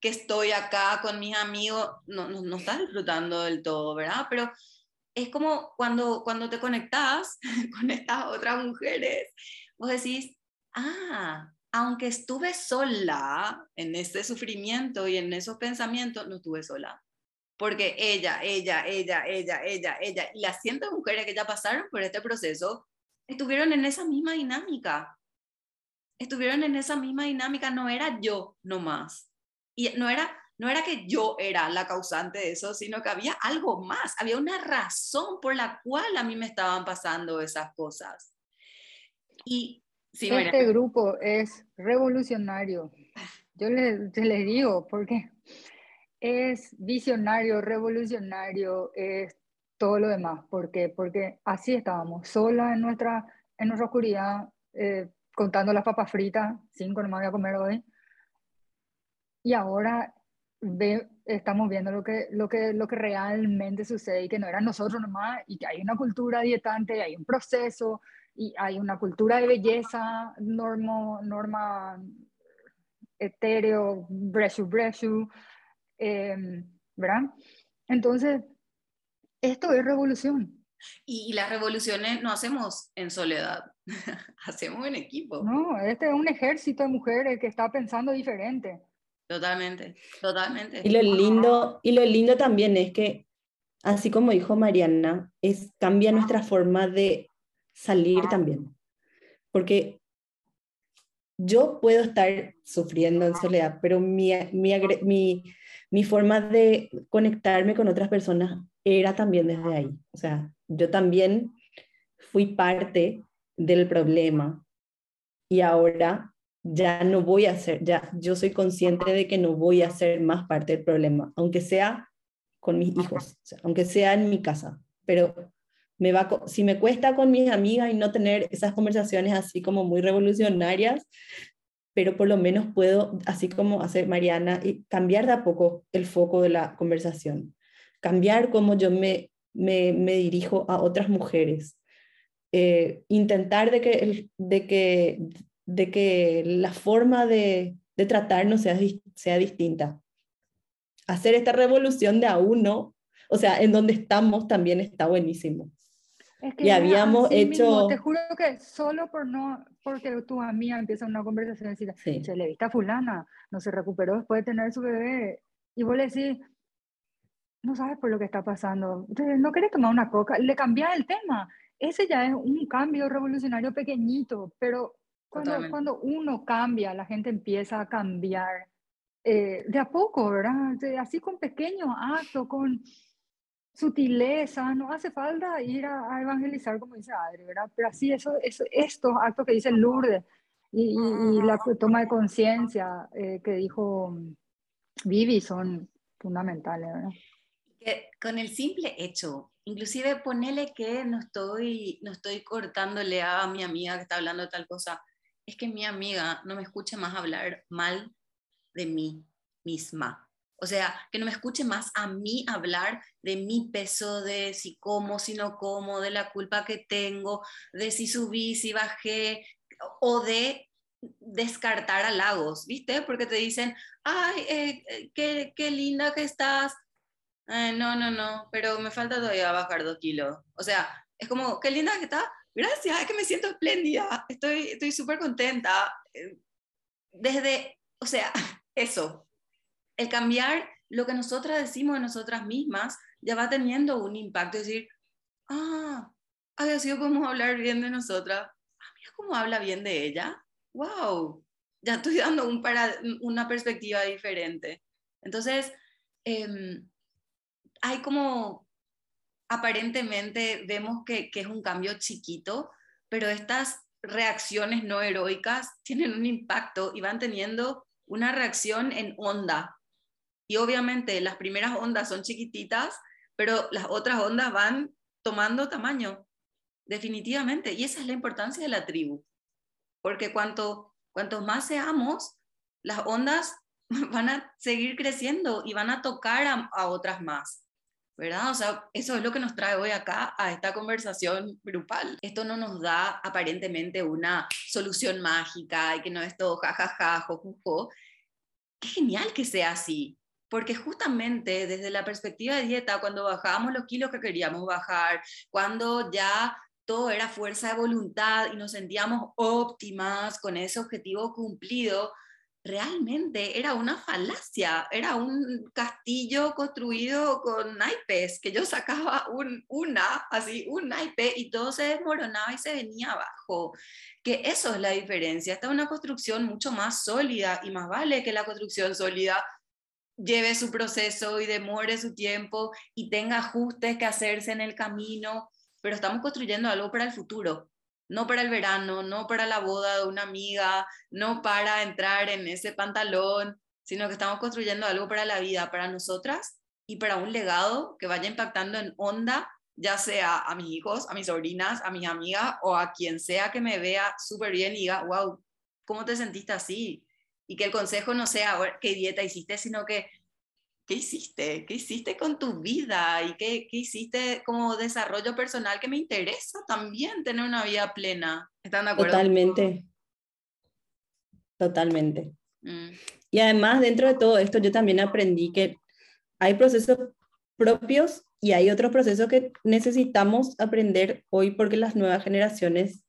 que estoy acá con mis amigos, no, no, no estás disfrutando del todo, ¿verdad? Pero es como cuando, cuando te conectas con estas otras mujeres vos decís, ah, aunque estuve sola en este sufrimiento y en esos pensamientos, no estuve sola. Porque ella, ella, ella, ella, ella, ella, y las cientos mujeres que ya pasaron por este proceso, estuvieron en esa misma dinámica. Estuvieron en esa misma dinámica, no era yo nomás. Y no era, no era que yo era la causante de eso, sino que había algo más, había una razón por la cual a mí me estaban pasando esas cosas. Y este grupo es revolucionario. Yo les, digo, porque es visionario, revolucionario, es todo lo demás. ¿Por qué? Porque así estábamos, sola en nuestra, en nuestra oscuridad, eh, contando las papas fritas, cinco no me voy a comer hoy. Y ahora ve, estamos viendo lo que, lo, que, lo que realmente sucede y que no era nosotros nomás y que hay una cultura dietante, hay un proceso, y hay una cultura de belleza, norma, norma etéreo, breshu, breshu, em, ¿verdad? Entonces, esto es revolución. Y, las revoluciones no hacemos en soledad, hacemos en equipo. No, este es un ejército de mujeres que está pensando diferente. Totalmente, totalmente. Y lo lindo, y lo lindo también es que, así como dijo Mariana, es, cambia nuestra forma de salir también. Porque yo puedo estar sufriendo en soledad, pero mi, mi, mi, forma de conectarme con otras personas era también desde ahí. O sea, yo también fui parte del problema y ahora ya no voy a ser, ya yo soy consciente de que no voy a ser más parte del problema, aunque sea con mis hijos, aunque sea en mi casa, pero me va, si me cuesta con mis amigas y no tener esas conversaciones así como muy revolucionarias, pero por lo menos puedo, así como hace Mariana, y cambiar de a poco el foco de la conversación, cambiar cómo yo me, me, me dirijo a otras mujeres, eh, intentar de que, de, que, de que la forma de, de tratarnos sea, sea distinta. Hacer esta revolución de a uno, o sea, en donde estamos también está buenísimo y habíamos hecho... te juro que solo por no, porque tu amiga empieza una conversación y dice, se le viste a fulana, no se recuperó después de tener su bebé, y vos le decís, no sabes por lo que está pasando, Entonces, no querés tomar una coca, le cambia el tema. Ese ya es un cambio revolucionario pequeñito, pero cuando, cuando uno cambia, la gente empieza a cambiar eh, de a poco, ¿verdad? Así con pequeños actos, con sutileza, no hace falta ir a, evangelizar como dice Adri, ¿verdad? Pero así, eso, eso, estos actos que dice Lourdes y, la toma de conciencia eh, que dijo mm, Vivi son fundamentales, ¿verdad? Que con el simple hecho, inclusive ponele que no estoy, no estoy cortándole a mi amiga que está hablando de tal cosa, es que mi amiga no me escuche más hablar mal de mí misma o sea, que no me escuche más a mí hablar de mi peso, de si como, si no como, de la culpa que tengo, de si subí, si bajé, o de descartar halagos, ¿viste? Porque te dicen, ay, eh, eh, qué, qué, linda que estás. no, no, no, pero me falta todavía bajar dos kilos. O sea, es como, qué linda que estás. Gracias, es que me siento espléndida. Estoy súper contenta. Eh, desde, o sea, eso, el cambiar lo que nosotras decimos de nosotras mismas ya va teniendo un impacto. Decir, ah, había sido como hablar bien de nosotras. Ah, mira cómo habla bien de ella. ¡Wow! Ya estoy dando un para, una perspectiva diferente. Entonces, em, hay como, aparentemente vemos que, que es un cambio chiquito, pero estas reacciones no heroicas tienen un impacto y van teniendo una reacción en onda. Y obviamente las primeras ondas son chiquititas, pero las otras ondas van tomando tamaño, definitivamente. Y esa es la importancia de la tribu, porque cuanto, cuanto más seamos, las ondas van a seguir creciendo y van a tocar a, otras más. ¿verdad? O sea, eso es lo que nos trae hoy acá a esta conversación grupal. Esto no nos da aparentemente una solución mágica y que no es todo jajaja, jojojo. Qué genial que sea así, porque justamente desde la perspectiva de dieta, cuando bajábamos los kilos que queríamos bajar, cuando ya todo era fuerza de voluntad y nos sentíamos óptimas con ese objetivo cumplido, realmente era una falacia, era un castillo construido con naipes, que yo sacaba un, una, así, un naipe y todo se desmoronaba y se venía abajo. Que eso es la diferencia, esta es una construcción mucho más sólida y más vale que la construcción sólida lleve su proceso y demore su tiempo y tenga ajustes que hacerse en el camino, pero estamos construyendo algo para el futuro no para el verano, no para la boda de una amiga, no para entrar en ese pantalón, sino que estamos construyendo algo para la vida, para nosotras y para un legado que vaya impactando en onda, ya sea a mis hijos, a mis sobrinas, a mis amigas o a quien sea que me vea súper bien y diga, wow, ¿cómo te sentiste así? Y que el consejo no sea qué dieta hiciste, sino que ¿qué hiciste? ¿Qué hiciste con tu vida? ¿Y qué, qué, hiciste como desarrollo personal que me interesa también tener una vida plena? ¿Están de acuerdo? Totalmente. Totalmente. Mm. Y además, dentro de todo esto, yo también aprendí que hay procesos propios y hay otros procesos que necesitamos aprender hoy porque las nuevas generaciones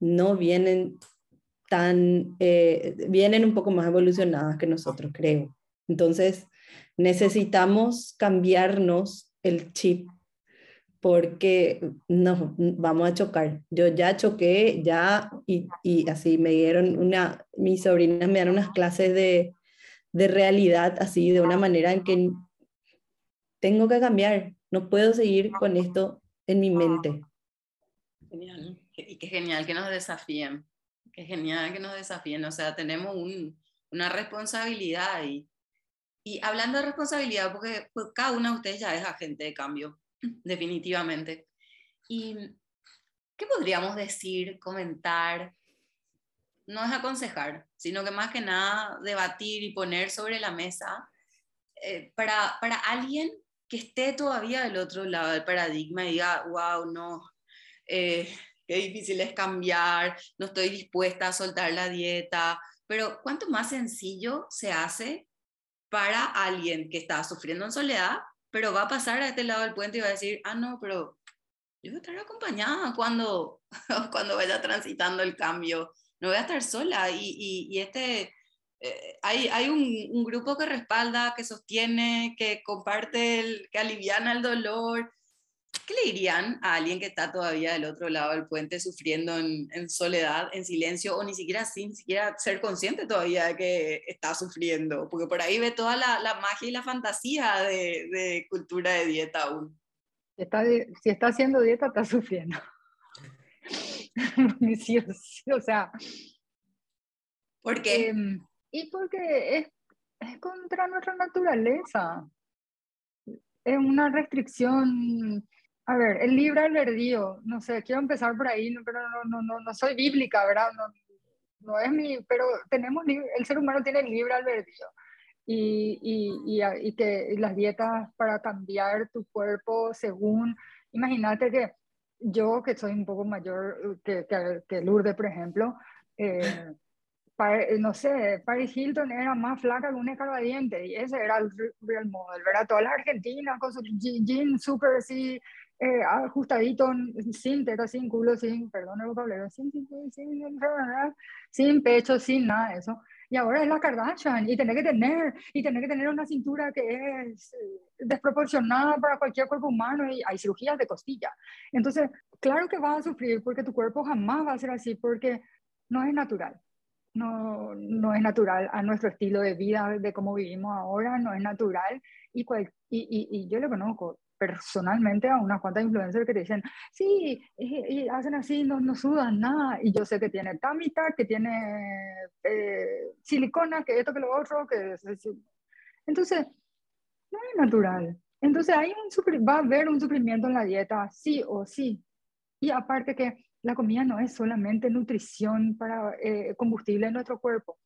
no vienen tan, eh, vienen un poco más evolucionadas que nosotros, creo. Entonces, necesitamos cambiarnos el chip porque no, vamos a chocar. Yo ya choqué, ya, y, y así me dieron una, mis sobrinas me dieron unas clases de, de realidad, así, de una manera en que tengo que cambiar, no puedo seguir con esto en mi mente. Genial, y qué genial que nos desafíen, qué genial que nos desafíen, o sea, tenemos un, una responsabilidad y y hablando de responsabilidad, porque pues, cada uno de ustedes ya es agente de cambio, definitivamente. ¿Y qué podríamos decir, comentar? No es aconsejar, sino que más que nada debatir y poner sobre la mesa eh, para, para alguien que esté todavía del otro lado del paradigma y diga, wow, no, eh, qué difícil es cambiar, no estoy dispuesta a soltar la dieta, pero cuánto más sencillo se hace para alguien que está sufriendo en soledad, pero va a pasar a este lado del puente y va a decir, ah, no, pero yo voy a estar acompañada cuando, cuando vaya transitando el cambio, no voy a estar sola. Y, y, este, eh, hay, hay un, un, grupo que respalda, que sostiene, que comparte, el, que aliviana el dolor, ¿Qué le dirían a alguien que está todavía del otro lado del puente sufriendo en, soledad, en silencio, o ni siquiera sin siquiera ser consciente todavía de que está sufriendo? Porque por ahí ve toda la, la magia y la fantasía de, de cultura de dieta aún. Está si está haciendo dieta, está sufriendo. sí, o sea. ¿Por qué? Em, y porque es, es contra nuestra naturaleza. Es una restricción a ver, el libre albedrío, no sé, quiero empezar por ahí, pero no, no, no, no soy bíblica, ¿verdad? No, no es mi, pero tenemos, el ser humano tiene libre albedrío. Y, y, y, y, que las dietas para cambiar tu cuerpo según, imagínate que yo que soy un poco mayor que, que, que Lourdes, por ejemplo, eh, no sé, Paris Hilton era más flaca que una escarbadiente y ese era el real model, ¿verdad? Todas las argentinas con su jean súper así eh, ajustadito, sin teta, sin culo, sin, perdón el vocabulario, sin, sin, sin, sin, pecho, sin nada de eso. y ahora es la Kardashian y tener que tener y tener que tener una cintura que es eh, desproporcionada para cualquier cuerpo humano y hay cirugías de costilla. Entonces, claro que vas a sufrir porque tu cuerpo jamás va a ser así porque no es natural. No, no es natural a nuestro estilo de vida, de cómo vivimos ahora, no es natural. Y, cual, y, y, y yo lo conozco, personalmente a unas cuantas influencers que te dicen, sí, y, hacen así, no, no, sudan nada. Y yo sé que tiene tamita, que tiene eh, silicona, que esto, que lo otro, que... Entonces, no es natural. Entonces hay un, va a haber un sufrimiento en la dieta, sí o sí. Y aparte que la comida no es solamente nutrición para eh, combustible en nuestro cuerpo.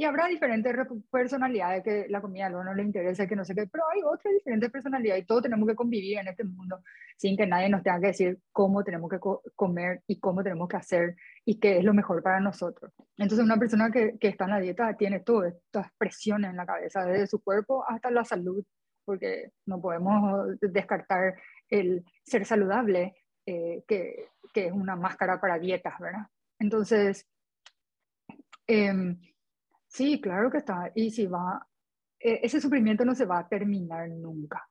Y habrá diferentes personalidades que la comida a no le interesa, que no sé qué, pero hay otras diferentes personalidades y todos tenemos que convivir en este mundo sin que nadie nos tenga que decir cómo tenemos que comer y cómo tenemos que hacer y qué es lo mejor para nosotros. Entonces una persona que, que está en la dieta tiene todas estas presiones en la cabeza, desde su cuerpo hasta la salud, porque no podemos descartar el ser saludable, eh, que, que, es una máscara para dietas, ¿verdad? Entonces, eh, Sí, claro que está. Y si va, e, ese sufrimiento no se va a terminar nunca.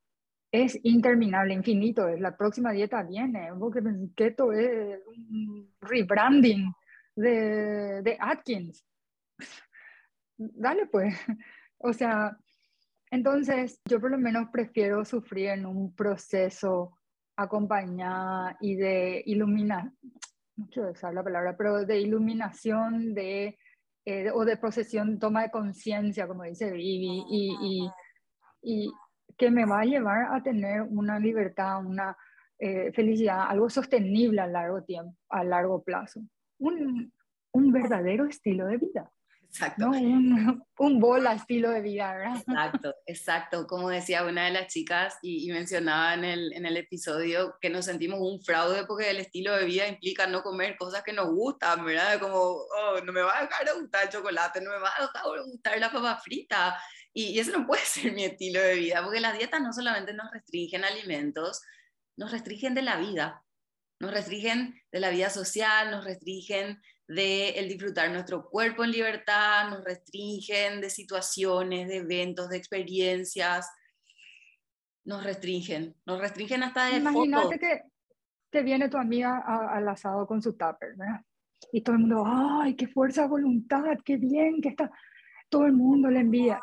Es interminable, infinito. Es la próxima dieta viene. Porque keto es un rebranding de, de Atkins. Dale pues. O sea, entonces yo por lo menos prefiero sufrir en un proceso acompañada y de iluminación, no quiero usar la palabra, pero de iluminación, de eh, o de procesión, toma de conciencia, como dice Vivi, y, que me va a llevar a tener una libertad, una eh, felicidad, algo sostenible a largo tiempo, a largo plazo. Un verdadero estilo de vida. Exacto. Un, un bola estilo de vida, ¿verdad? Exacto, exacto. Como decía una de las chicas y, mencionaba en el, en el, episodio que nos sentimos un fraude porque el estilo de vida implica no comer cosas que nos gustan, ¿verdad? Como, oh, no me va a dejar de gustar el chocolate, no me va a dejar de gustar la papa frita. Y, y eso no puede ser mi estilo de vida, porque las dietas no solamente nos restringen alimentos, nos restringen de la vida, nos restringen de la vida social, nos restringen de el disfrutar nuestro cuerpo en libertad, nos restringen de situaciones, de eventos, de experiencias, nos restringen, nos restringen hasta de Imagínate que te viene tu amiga al asado con su tupper, ¿verdad? Y todo el mundo, ¡ay, qué fuerza de voluntad, qué bien que está! Todo el mundo le envía.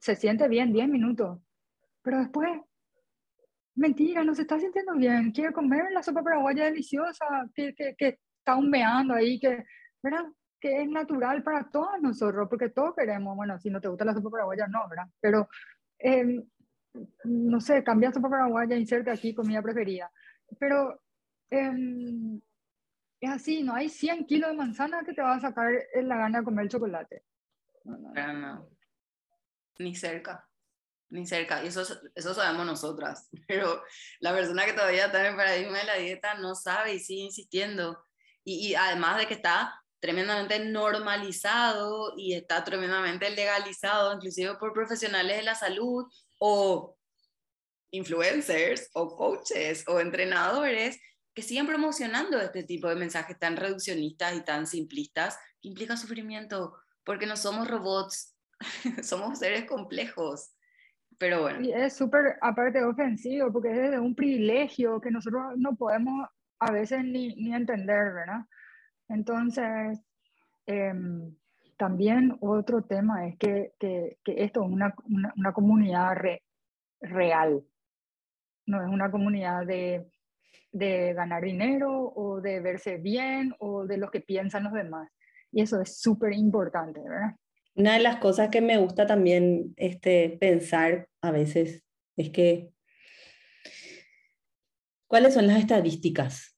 Se siente bien 10 minutos, pero después, mentira, no se está sintiendo bien, quiere comer la sopa paraguaya deliciosa, que, que, que está humeando ahí, que ¿verdad? Que es natural para todos nosotros, porque todos queremos, bueno, si no te gusta la sopa paraguaya, no, ¿verdad? Pero, eh, no sé, cambia sopa paraguaya, inserte aquí comida preferida. Pero eh, es así, no hay 100 kilos de manzana que te va a sacar la gana de comer chocolate. No, no. Ni cerca ni cerca, y eso, eso sabemos nosotras, pero la persona que todavía está en el paradigma de la dieta no sabe y sigue insistiendo, y, y además de que está tremendamente normalizado y está tremendamente legalizado, inclusive por profesionales de la salud o influencers o coaches o entrenadores que siguen promocionando este tipo de mensajes tan reduccionistas y tan simplistas que implica sufrimiento, porque no somos robots, somos seres complejos. Pero bueno. Y es súper, aparte, ofensivo, porque es un privilegio que nosotros no podemos a veces ni, ni entender, ¿verdad? Entonces, em, también otro tema es que, que, que esto es una, una, comunidad real, no es una comunidad de, de ganar dinero o de verse bien o de lo que piensan los demás. Y eso es súper importante, ¿verdad? Una de las cosas que me gusta también este, pensar a veces es que, ¿cuáles son las estadísticas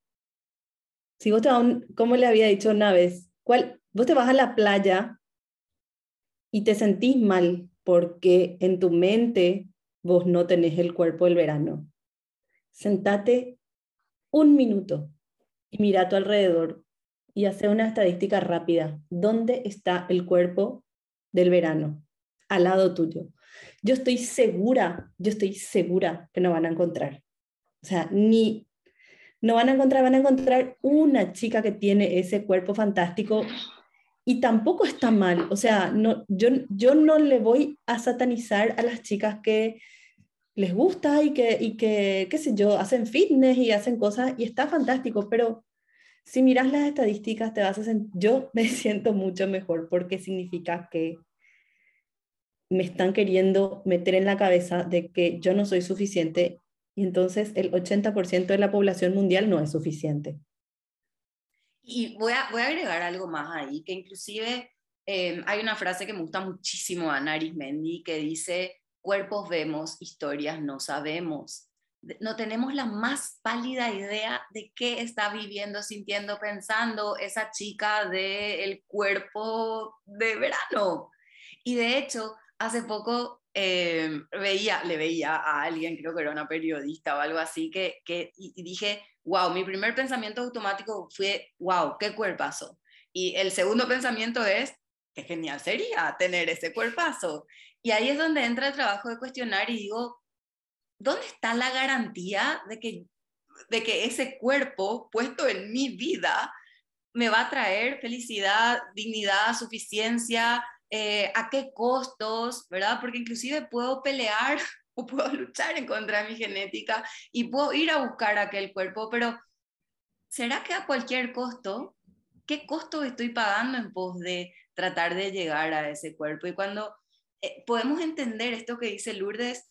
si vos te vas, como le había dicho una vez, ¿cuál, vos te vas a la playa y te sentís mal porque en tu mente vos no tenés el cuerpo del verano. Sentate un minuto y mira a tu alrededor y hace una estadística rápida. ¿Dónde está el cuerpo del verano? Al lado tuyo. Yo estoy segura, yo estoy segura que no van a encontrar. O sea, ni no van a encontrar, van a encontrar una chica que tiene ese cuerpo fantástico y tampoco está mal. O sea, no, yo, yo no le voy a satanizar a las chicas que les gusta y que, y que, qué sé yo, hacen fitness y hacen cosas y está fantástico, pero si miras las estadísticas te vas a yo me siento mucho mejor porque significa que me están queriendo meter en la cabeza de que yo no soy suficiente y entonces el 80% de la población mundial no es suficiente. Y voy a, voy a agregar algo más ahí, que inclusive eh, hay una frase que me gusta muchísimo de Ana Arismendi que dice, cuerpos vemos, historias no sabemos. No tenemos la más pálida idea de qué está viviendo, sintiendo, pensando esa chica del cuerpo de verano. Y de hecho, hace poco eh, veía, le veía a alguien, creo que era una periodista o algo así, que, que y, dije, wow, mi primer pensamiento automático fue, wow, qué cuerpazo. Y el segundo pensamiento es, qué genial sería tener ese cuerpazo. Y ahí es donde entra el trabajo de cuestionar y digo, ¿dónde está la garantía de que, de que ese cuerpo puesto en mi vida me va a traer felicidad, dignidad, suficiencia, eh, a qué costos, ¿verdad? Porque inclusive puedo pelear o puedo luchar en contra de mi genética y puedo ir a buscar aquel cuerpo, pero ¿será que a cualquier costo? ¿Qué costo estoy pagando en pos de tratar de llegar a ese cuerpo? Y cuando eh, podemos entender esto que dice Lourdes,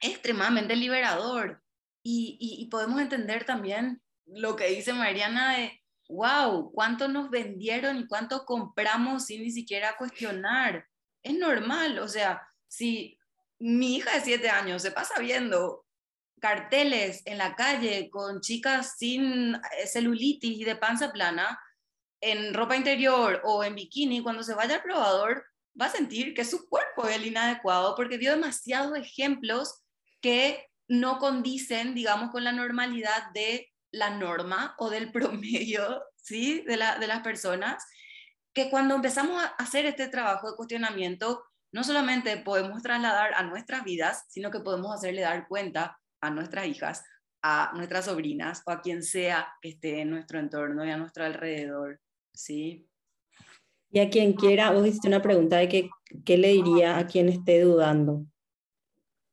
es extremadamente liberador. Y, y podemos entender también lo que dice Mariana de wow, cuánto nos vendieron y cuánto compramos sin ni siquiera cuestionar. Es normal, o sea, si mi hija de siete años se pasa viendo carteles en la calle con chicas sin eh, celulitis y de panza plana, en ropa interior o en bikini, cuando se vaya al probador, va a sentir que su cuerpo es inadecuado porque vio demasiados ejemplos que no condicen, digamos, con la normalidad de la norma o del promedio ¿sí? de, la, de las personas, que cuando empezamos a hacer este trabajo de cuestionamiento, no solamente podemos trasladar a nuestras vidas, sino que podemos hacerle dar cuenta a nuestras hijas, a nuestras sobrinas o a quien sea que esté en nuestro entorno y a nuestro alrededor. ¿sí? Y a quien quiera, vos hiciste una pregunta de que, qué le diría a quien esté dudando.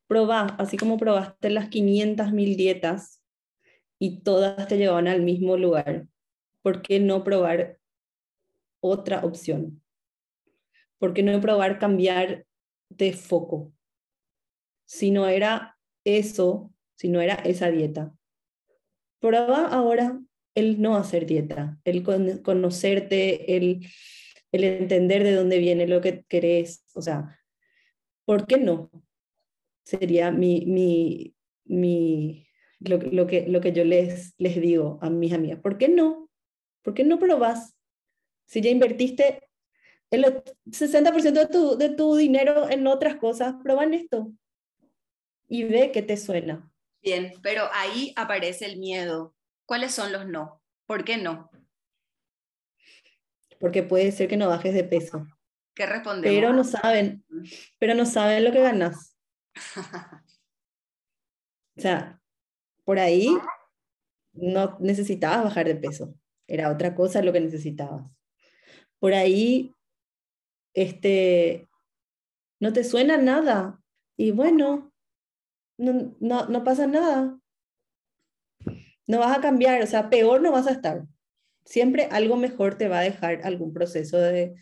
Probá, así como probaste las 500.000 dietas y todas te llevan al mismo lugar, ¿por qué no probar otra opción? ¿Por qué no probar cambiar de foco? Si no era eso, si no era esa dieta. Prueba ahora el no hacer dieta, el conocerte, el, el entender de dónde viene lo que querés. O sea, ¿por qué no? Sería mi, mi, mi, lo, que, lo que yo les, les digo a mis amigas. ¿Por qué no? ¿Por qué no probas? Si ya invertiste el 60% de tu, de tu dinero en otras cosas, prueba esto y ve qué te suena. Bien, pero ahí aparece el miedo. ¿Cuáles son los no? ¿Por qué no? Porque puede ser que no bajes de peso. ¿Qué respondemos? Pero no saben, pero no saben lo que ganas. o sea, por ahí no necesitabas bajar de peso, era otra cosa lo que necesitabas. Por ahí este, no te suena nada y bueno, no, no, no pasa nada. No vas a cambiar, o sea, peor no vas a estar. Siempre algo mejor te va a dejar algún proceso de,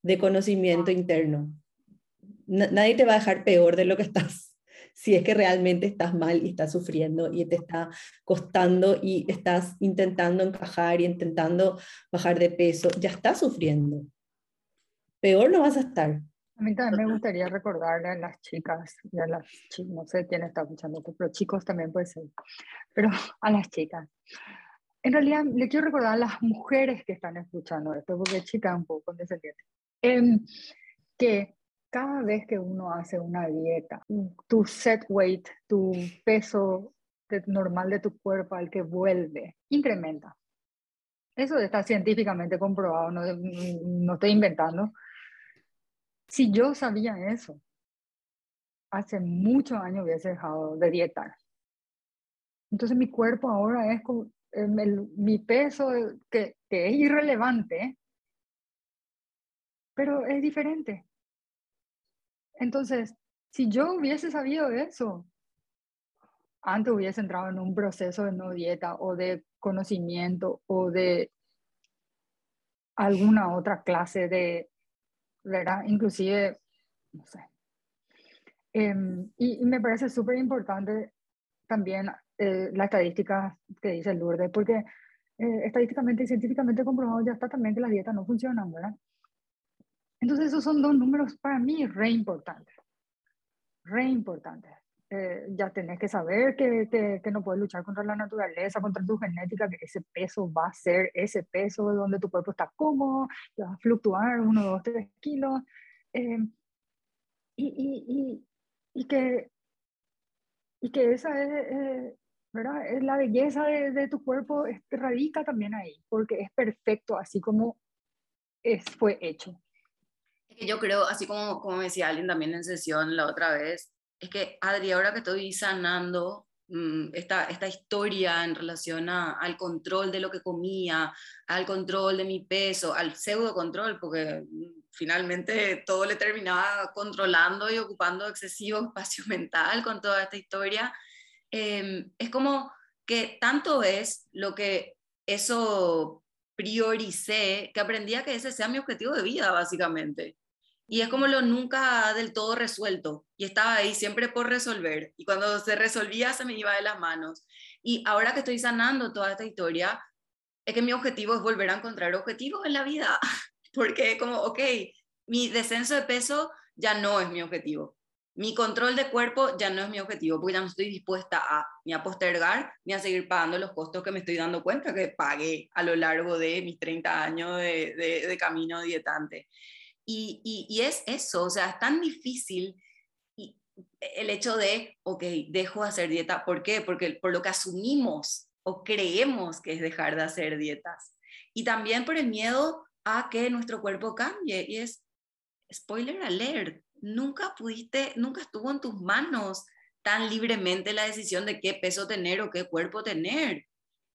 de conocimiento interno. nadie te va a dejar peor de lo que estás si es que realmente estás mal y estás sufriendo y te está costando y estás intentando encajar y intentando bajar de peso, ya estás sufriendo. Peor no vas a estar. A mí también me gustaría recordarle a las chicas y a las no sé quién está escuchando esto, pero chicos también puede ser, pero a las chicas. En realidad, le quiero recordar a las mujeres que están escuchando esto, porque chicas un poco condescendiente, eh, que cada vez que uno hace una dieta, tu set weight, tu peso normal de tu cuerpo al que vuelve, incrementa. Eso está científicamente comprobado, no, no estoy inventando. Si yo sabía eso, hace muchos años hubiese dejado de dietar. Entonces mi cuerpo ahora es como, mi peso que, que, es irrelevante, pero es diferente. Entonces, si yo hubiese sabido eso, antes hubiese entrado en un proceso de no dieta o de conocimiento o de alguna otra clase de, ¿verdad? Inclusive, no sé. Em, y, me parece súper importante también eh, la estadística que dice Lourdes, porque eh, estadísticamente y científicamente comprobado ya está también que las dietas no funcionan, ¿verdad? Entonces esos son dos números para mí re importantes, re importantes. Eh, ya tenés que saber que, que, que, no puedes luchar contra la naturaleza, contra tu genética, que ese peso va a ser ese peso donde tu cuerpo está cómodo, que va a fluctuar uno, dos, tres kilos. Eh, y, y, y, y, que, y que esa es, eh, ¿verdad? es la belleza de, de tu cuerpo, radica también ahí, porque es perfecto así como es, fue hecho. Yo creo, así como, como decía alguien también en sesión la otra vez, es que Adri, ahora que estoy sanando mm, esta, esta historia en relación al control de lo que comía, al control de mi peso, al pseudo control, porque mm, finalmente todo le terminaba controlando y ocupando excesivo espacio mental con toda esta historia, em, es como que tanto es lo que eso prioricé que aprendí a que ese sea mi objetivo de vida, básicamente. Y es como lo nunca del todo resuelto. Y estaba ahí siempre por resolver. Y cuando se resolvía se me iba de las manos. Y ahora que estoy sanando toda esta historia, es que mi objetivo es volver a encontrar objetivos en la vida. Porque como, ok, mi descenso de peso ya no es mi objetivo. Mi control de cuerpo ya no es mi objetivo, porque ya no estoy dispuesta a ni a postergar ni a seguir pagando los costos que me estoy dando cuenta que pagué a lo largo de mis 30 años de, camino dietante. Y, y, es eso, o sea, es tan difícil el hecho de, ok, dejo de hacer dieta. ¿Por qué? Porque por lo que asumimos o creemos que es dejar de hacer dietas. Y también por el miedo a que nuestro cuerpo cambie. Y es, spoiler alert, nunca pudiste, nunca estuvo en tus manos tan libremente la decisión de qué peso tener o qué cuerpo tener.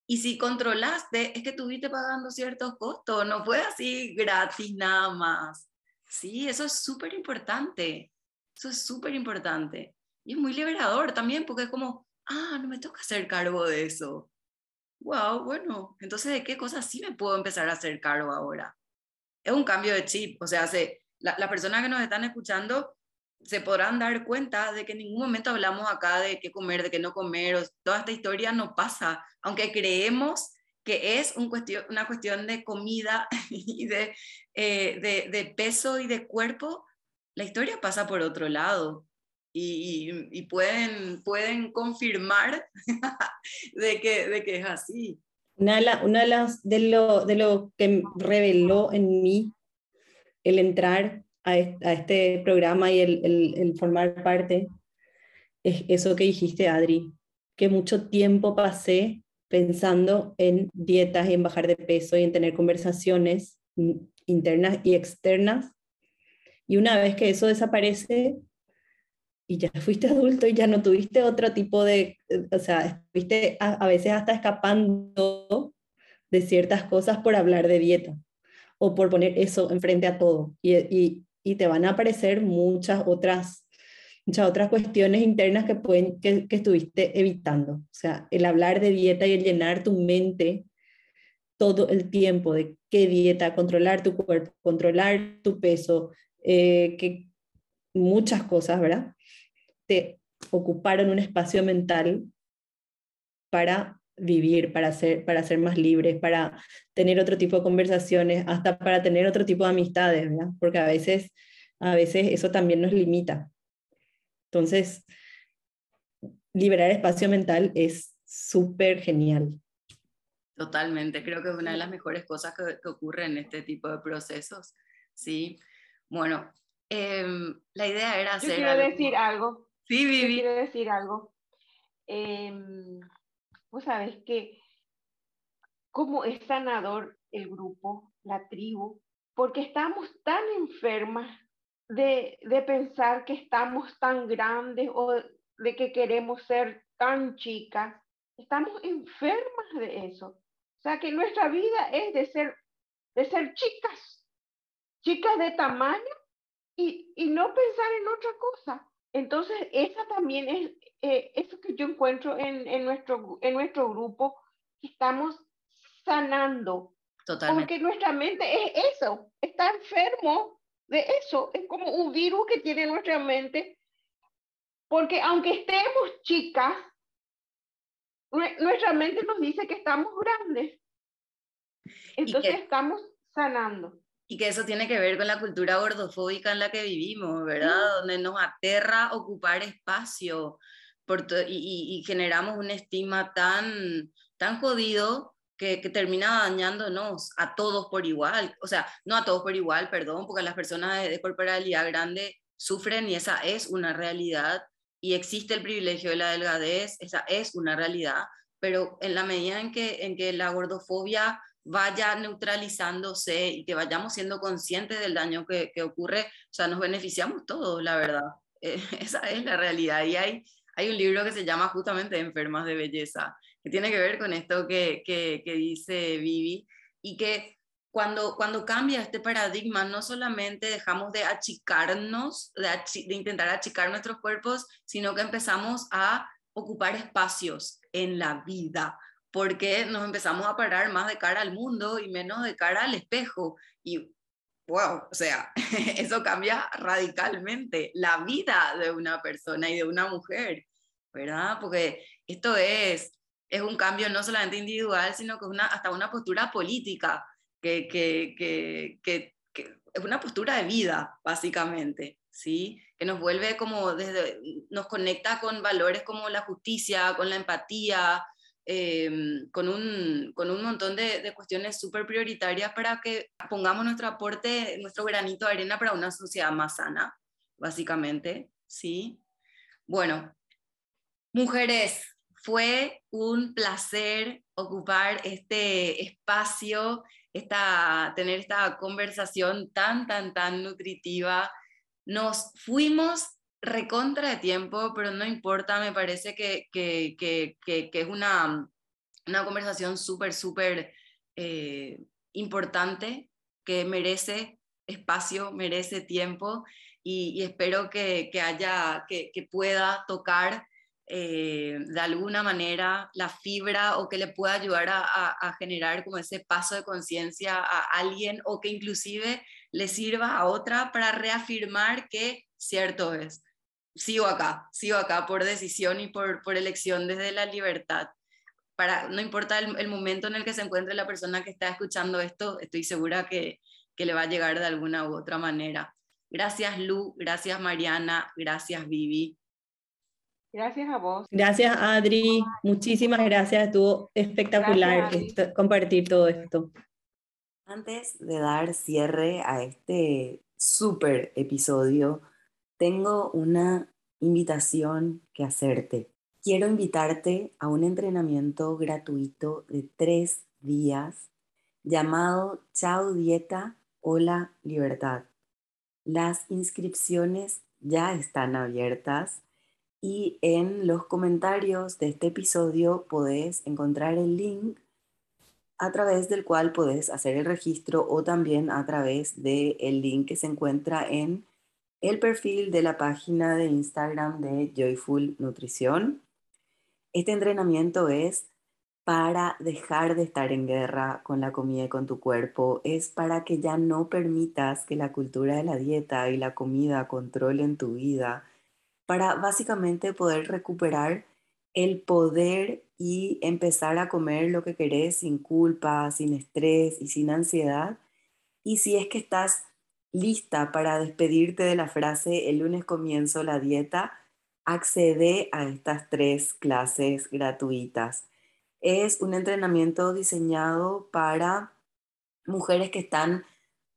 Y si controlaste, es que tuviste pagando ciertos costos, no fue así gratis nada más. Sí, eso es súper importante. Eso es súper importante. Y es muy liberador también, porque es como, ah, no me toca hacer cargo de eso. Wow, bueno, entonces de qué cosas sí me puedo empezar a hacer cargo ahora. Es un cambio de chip, o sea, se, la, las personas que nos están escuchando se podrán dar cuenta de que en ningún momento hablamos acá de qué comer, de qué no comer, o, toda esta historia no pasa, aunque creemos que es un cuestión, una cuestión de comida y de, eh, de, de, peso y de cuerpo, la historia pasa por otro lado. Y, y, pueden, pueden confirmar de, que, de que es así. Una de, la, una de las de lo, de lo que reveló en mí el entrar a este, a este programa y el, formar parte es eso que dijiste, Adri, que mucho tiempo pasé pensando en dietas y en bajar de peso y en tener conversaciones internas y externas. Y una vez que eso desaparece y ya fuiste adulto y ya no tuviste otro tipo de, o sea, estuviste a, veces hasta escapando de ciertas cosas por hablar de dieta o por poner eso enfrente a todo. Y, y, y te van a aparecer muchas otras muchas otras cuestiones internas que, pueden, que, que, estuviste evitando. O sea, el hablar de dieta y el llenar tu mente todo el tiempo de qué dieta, controlar tu cuerpo, controlar tu peso, eh, que muchas cosas, ¿verdad? Te ocuparon un espacio mental para vivir, para ser, para ser más libres, para tener otro tipo de conversaciones, hasta para tener otro tipo de amistades, ¿verdad? Porque a veces, a veces eso también nos limita. Entonces, liberar espacio mental es súper genial. Totalmente, creo que es una de las mejores cosas que, que ocurren en este tipo de procesos. Sí, bueno, eh, la idea era hacer. Yo quiero algo. decir algo. Sí, Vivi. Yo quiero decir algo. Eh, Vos sabés que cómo es sanador el grupo, la tribu, porque estamos tan enfermas de, de pensar que estamos tan grandes o de que queremos ser tan chicas. Estamos enfermas de eso. O sea que nuestra vida es de ser, de ser chicas. chicas de tamaño y, y no pensar en otra cosa. Entonces, esa también es eh, eso que yo encuentro en, en, nuestro, en nuestro grupo, estamos sanando. Totalmente. Porque nuestra mente es eso, está enfermo de eso, es como un virus que tiene nuestra mente. Porque aunque estemos chicas, nuestra mente nos dice que estamos grandes. Entonces estamos sanando. Y que eso tiene que ver con la cultura gordofóbica en la que vivimos, ¿verdad? Donde nos aterra ocupar espacio por y, y, generamos un estigma tan, tan jodido que, que, termina dañándonos a todos por igual. O sea, no a todos por igual, perdón, porque las personas de, de corporalidad grande sufren y esa es una realidad y existe el privilegio de la delgadez, esa es una realidad, pero en la medida en que, en que la gordofobia vaya neutralizándose y que vayamos siendo conscientes del daño que, que ocurre, o sea, nos beneficiamos todos, la verdad. Eh, esa es la realidad. Y hay, hay un libro que se llama justamente Enfermas de Belleza, que tiene que ver con esto que, que, que dice Vivi, y que cuando, cuando cambia este paradigma, no solamente dejamos de achicarnos, de, de intentar achicar nuestros cuerpos, sino que empezamos a ocupar espacios en la vida porque nos empezamos a parar más de cara al mundo y menos de cara al espejo. Y wow, o sea, eso cambia radicalmente la vida de una persona y de una mujer, ¿verdad? Porque esto es, es un cambio no solamente individual, sino que es una, hasta una postura política, que, que, que, que, es una postura de vida, básicamente, ¿sí? Que nos vuelve como desde, nos conecta con valores como la justicia, con la empatía, Em, con, un, con un montón de, cuestiones súper prioritarias para que pongamos nuestro aporte, nuestro granito de arena para una sociedad más sana, básicamente, ¿sí? Bueno, mujeres, fue un placer ocupar este espacio, esta, tener esta conversación tan, tan, tan nutritiva. Nos fuimos recontra de tiempo, pero no importa, me parece que, que, que, que es una, una conversación súper, súper eh, importante, que merece espacio, merece tiempo y, espero que, haya, que, pueda tocar eh, de alguna manera la fibra o que le pueda ayudar a, a generar como ese paso de conciencia a alguien o que inclusive le sirva a otra para reafirmar que cierto es sigo acá, sigo acá por decisión y por, por elección desde la libertad. Para, no importa el, momento en el que se encuentre la persona que está escuchando esto, estoy segura que, que le va a llegar de alguna u otra manera. Gracias Lu, gracias Mariana, gracias Vivi. Gracias a vos. Gracias Adri, muchísimas gracias, estuvo espectacular compartir todo esto. Antes de dar cierre a este súper episodio, tengo una invitación que hacerte. Quiero invitarte a un entrenamiento gratuito de tres días llamado Chao Dieta, Hola Libertad. Las inscripciones ya están abiertas y en los comentarios de este episodio podés encontrar el link a través del cual podés hacer el registro o también a través del el link que se encuentra en el perfil de la página de Instagram de Joyful Nutrición. Este entrenamiento es para dejar de estar en guerra con la comida y con tu cuerpo, es para que ya no permitas que la cultura de la dieta y la comida controlen tu vida, para básicamente poder recuperar el poder y empezar a comer lo que querés sin culpa, sin estrés y sin ansiedad. Y si es que estás lista para despedirte de la frase el lunes comienzo la dieta, accede a estas tres clases gratuitas. Es un entrenamiento diseñado para mujeres que están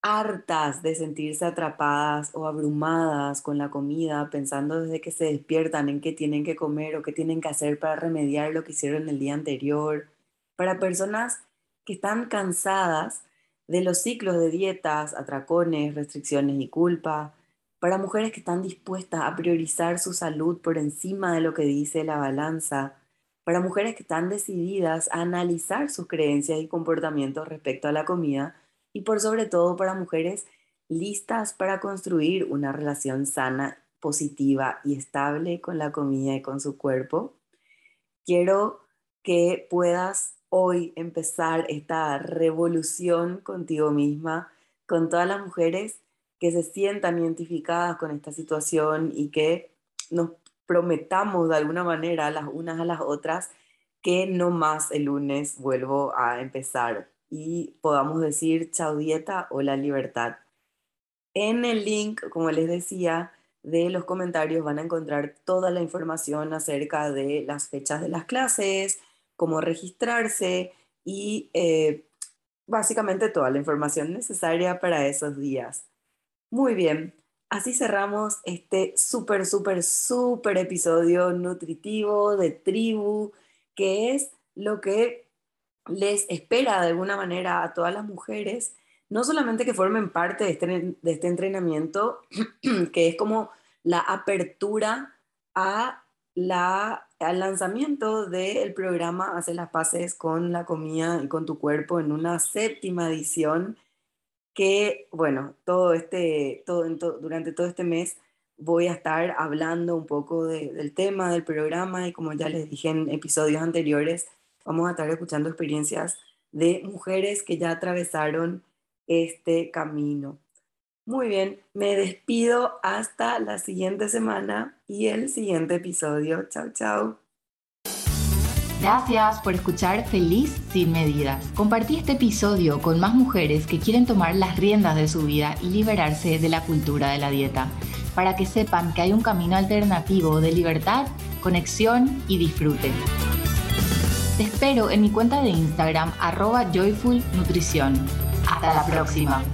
hartas de sentirse atrapadas o abrumadas con la comida, pensando desde que se despiertan en qué tienen que comer o qué tienen que hacer para remediar lo que hicieron el día anterior, para personas que están cansadas de los ciclos de dietas, atracones, restricciones y culpa, para mujeres que están dispuestas a priorizar su salud por encima de lo que dice la balanza, para mujeres que están decididas a analizar sus creencias y comportamientos respecto a la comida y por sobre todo para mujeres listas para construir una relación sana, positiva y estable con la comida y con su cuerpo. Quiero que puedas hoy empezar esta revolución contigo misma, con todas las mujeres que se sientan identificadas con esta situación y que nos prometamos de alguna manera las unas a las otras que no más el lunes vuelvo a empezar y podamos decir chao dieta o la libertad. En el link, como les decía, de los comentarios van a encontrar toda la información acerca de las fechas de las clases, cómo registrarse y eh, básicamente toda la información necesaria para esos días. Muy bien, así cerramos este súper, súper, súper episodio nutritivo de tribu, que es lo que les espera de alguna manera a todas las mujeres, no solamente que formen parte de este, de este entrenamiento, que es como la apertura a la, al lanzamiento del programa Hace las Paces con la comida y con tu cuerpo en una séptima edición que, bueno, todo este, todo, durante todo este mes voy a estar hablando un poco del tema del programa y como ya les dije en episodios anteriores, vamos a estar escuchando experiencias de mujeres que ya atravesaron este camino. Muy bien, me despido hasta la siguiente semana y el siguiente episodio. Chao, chao. Gracias por escuchar Feliz sin medidas. Compartí este episodio con más mujeres que quieren tomar las riendas de su vida y liberarse de la cultura de la dieta, para que sepan que hay un camino alternativo de libertad, conexión y disfrute. Te espero en mi cuenta de Instagram arroba joyfulnutrición. Hasta la próxima.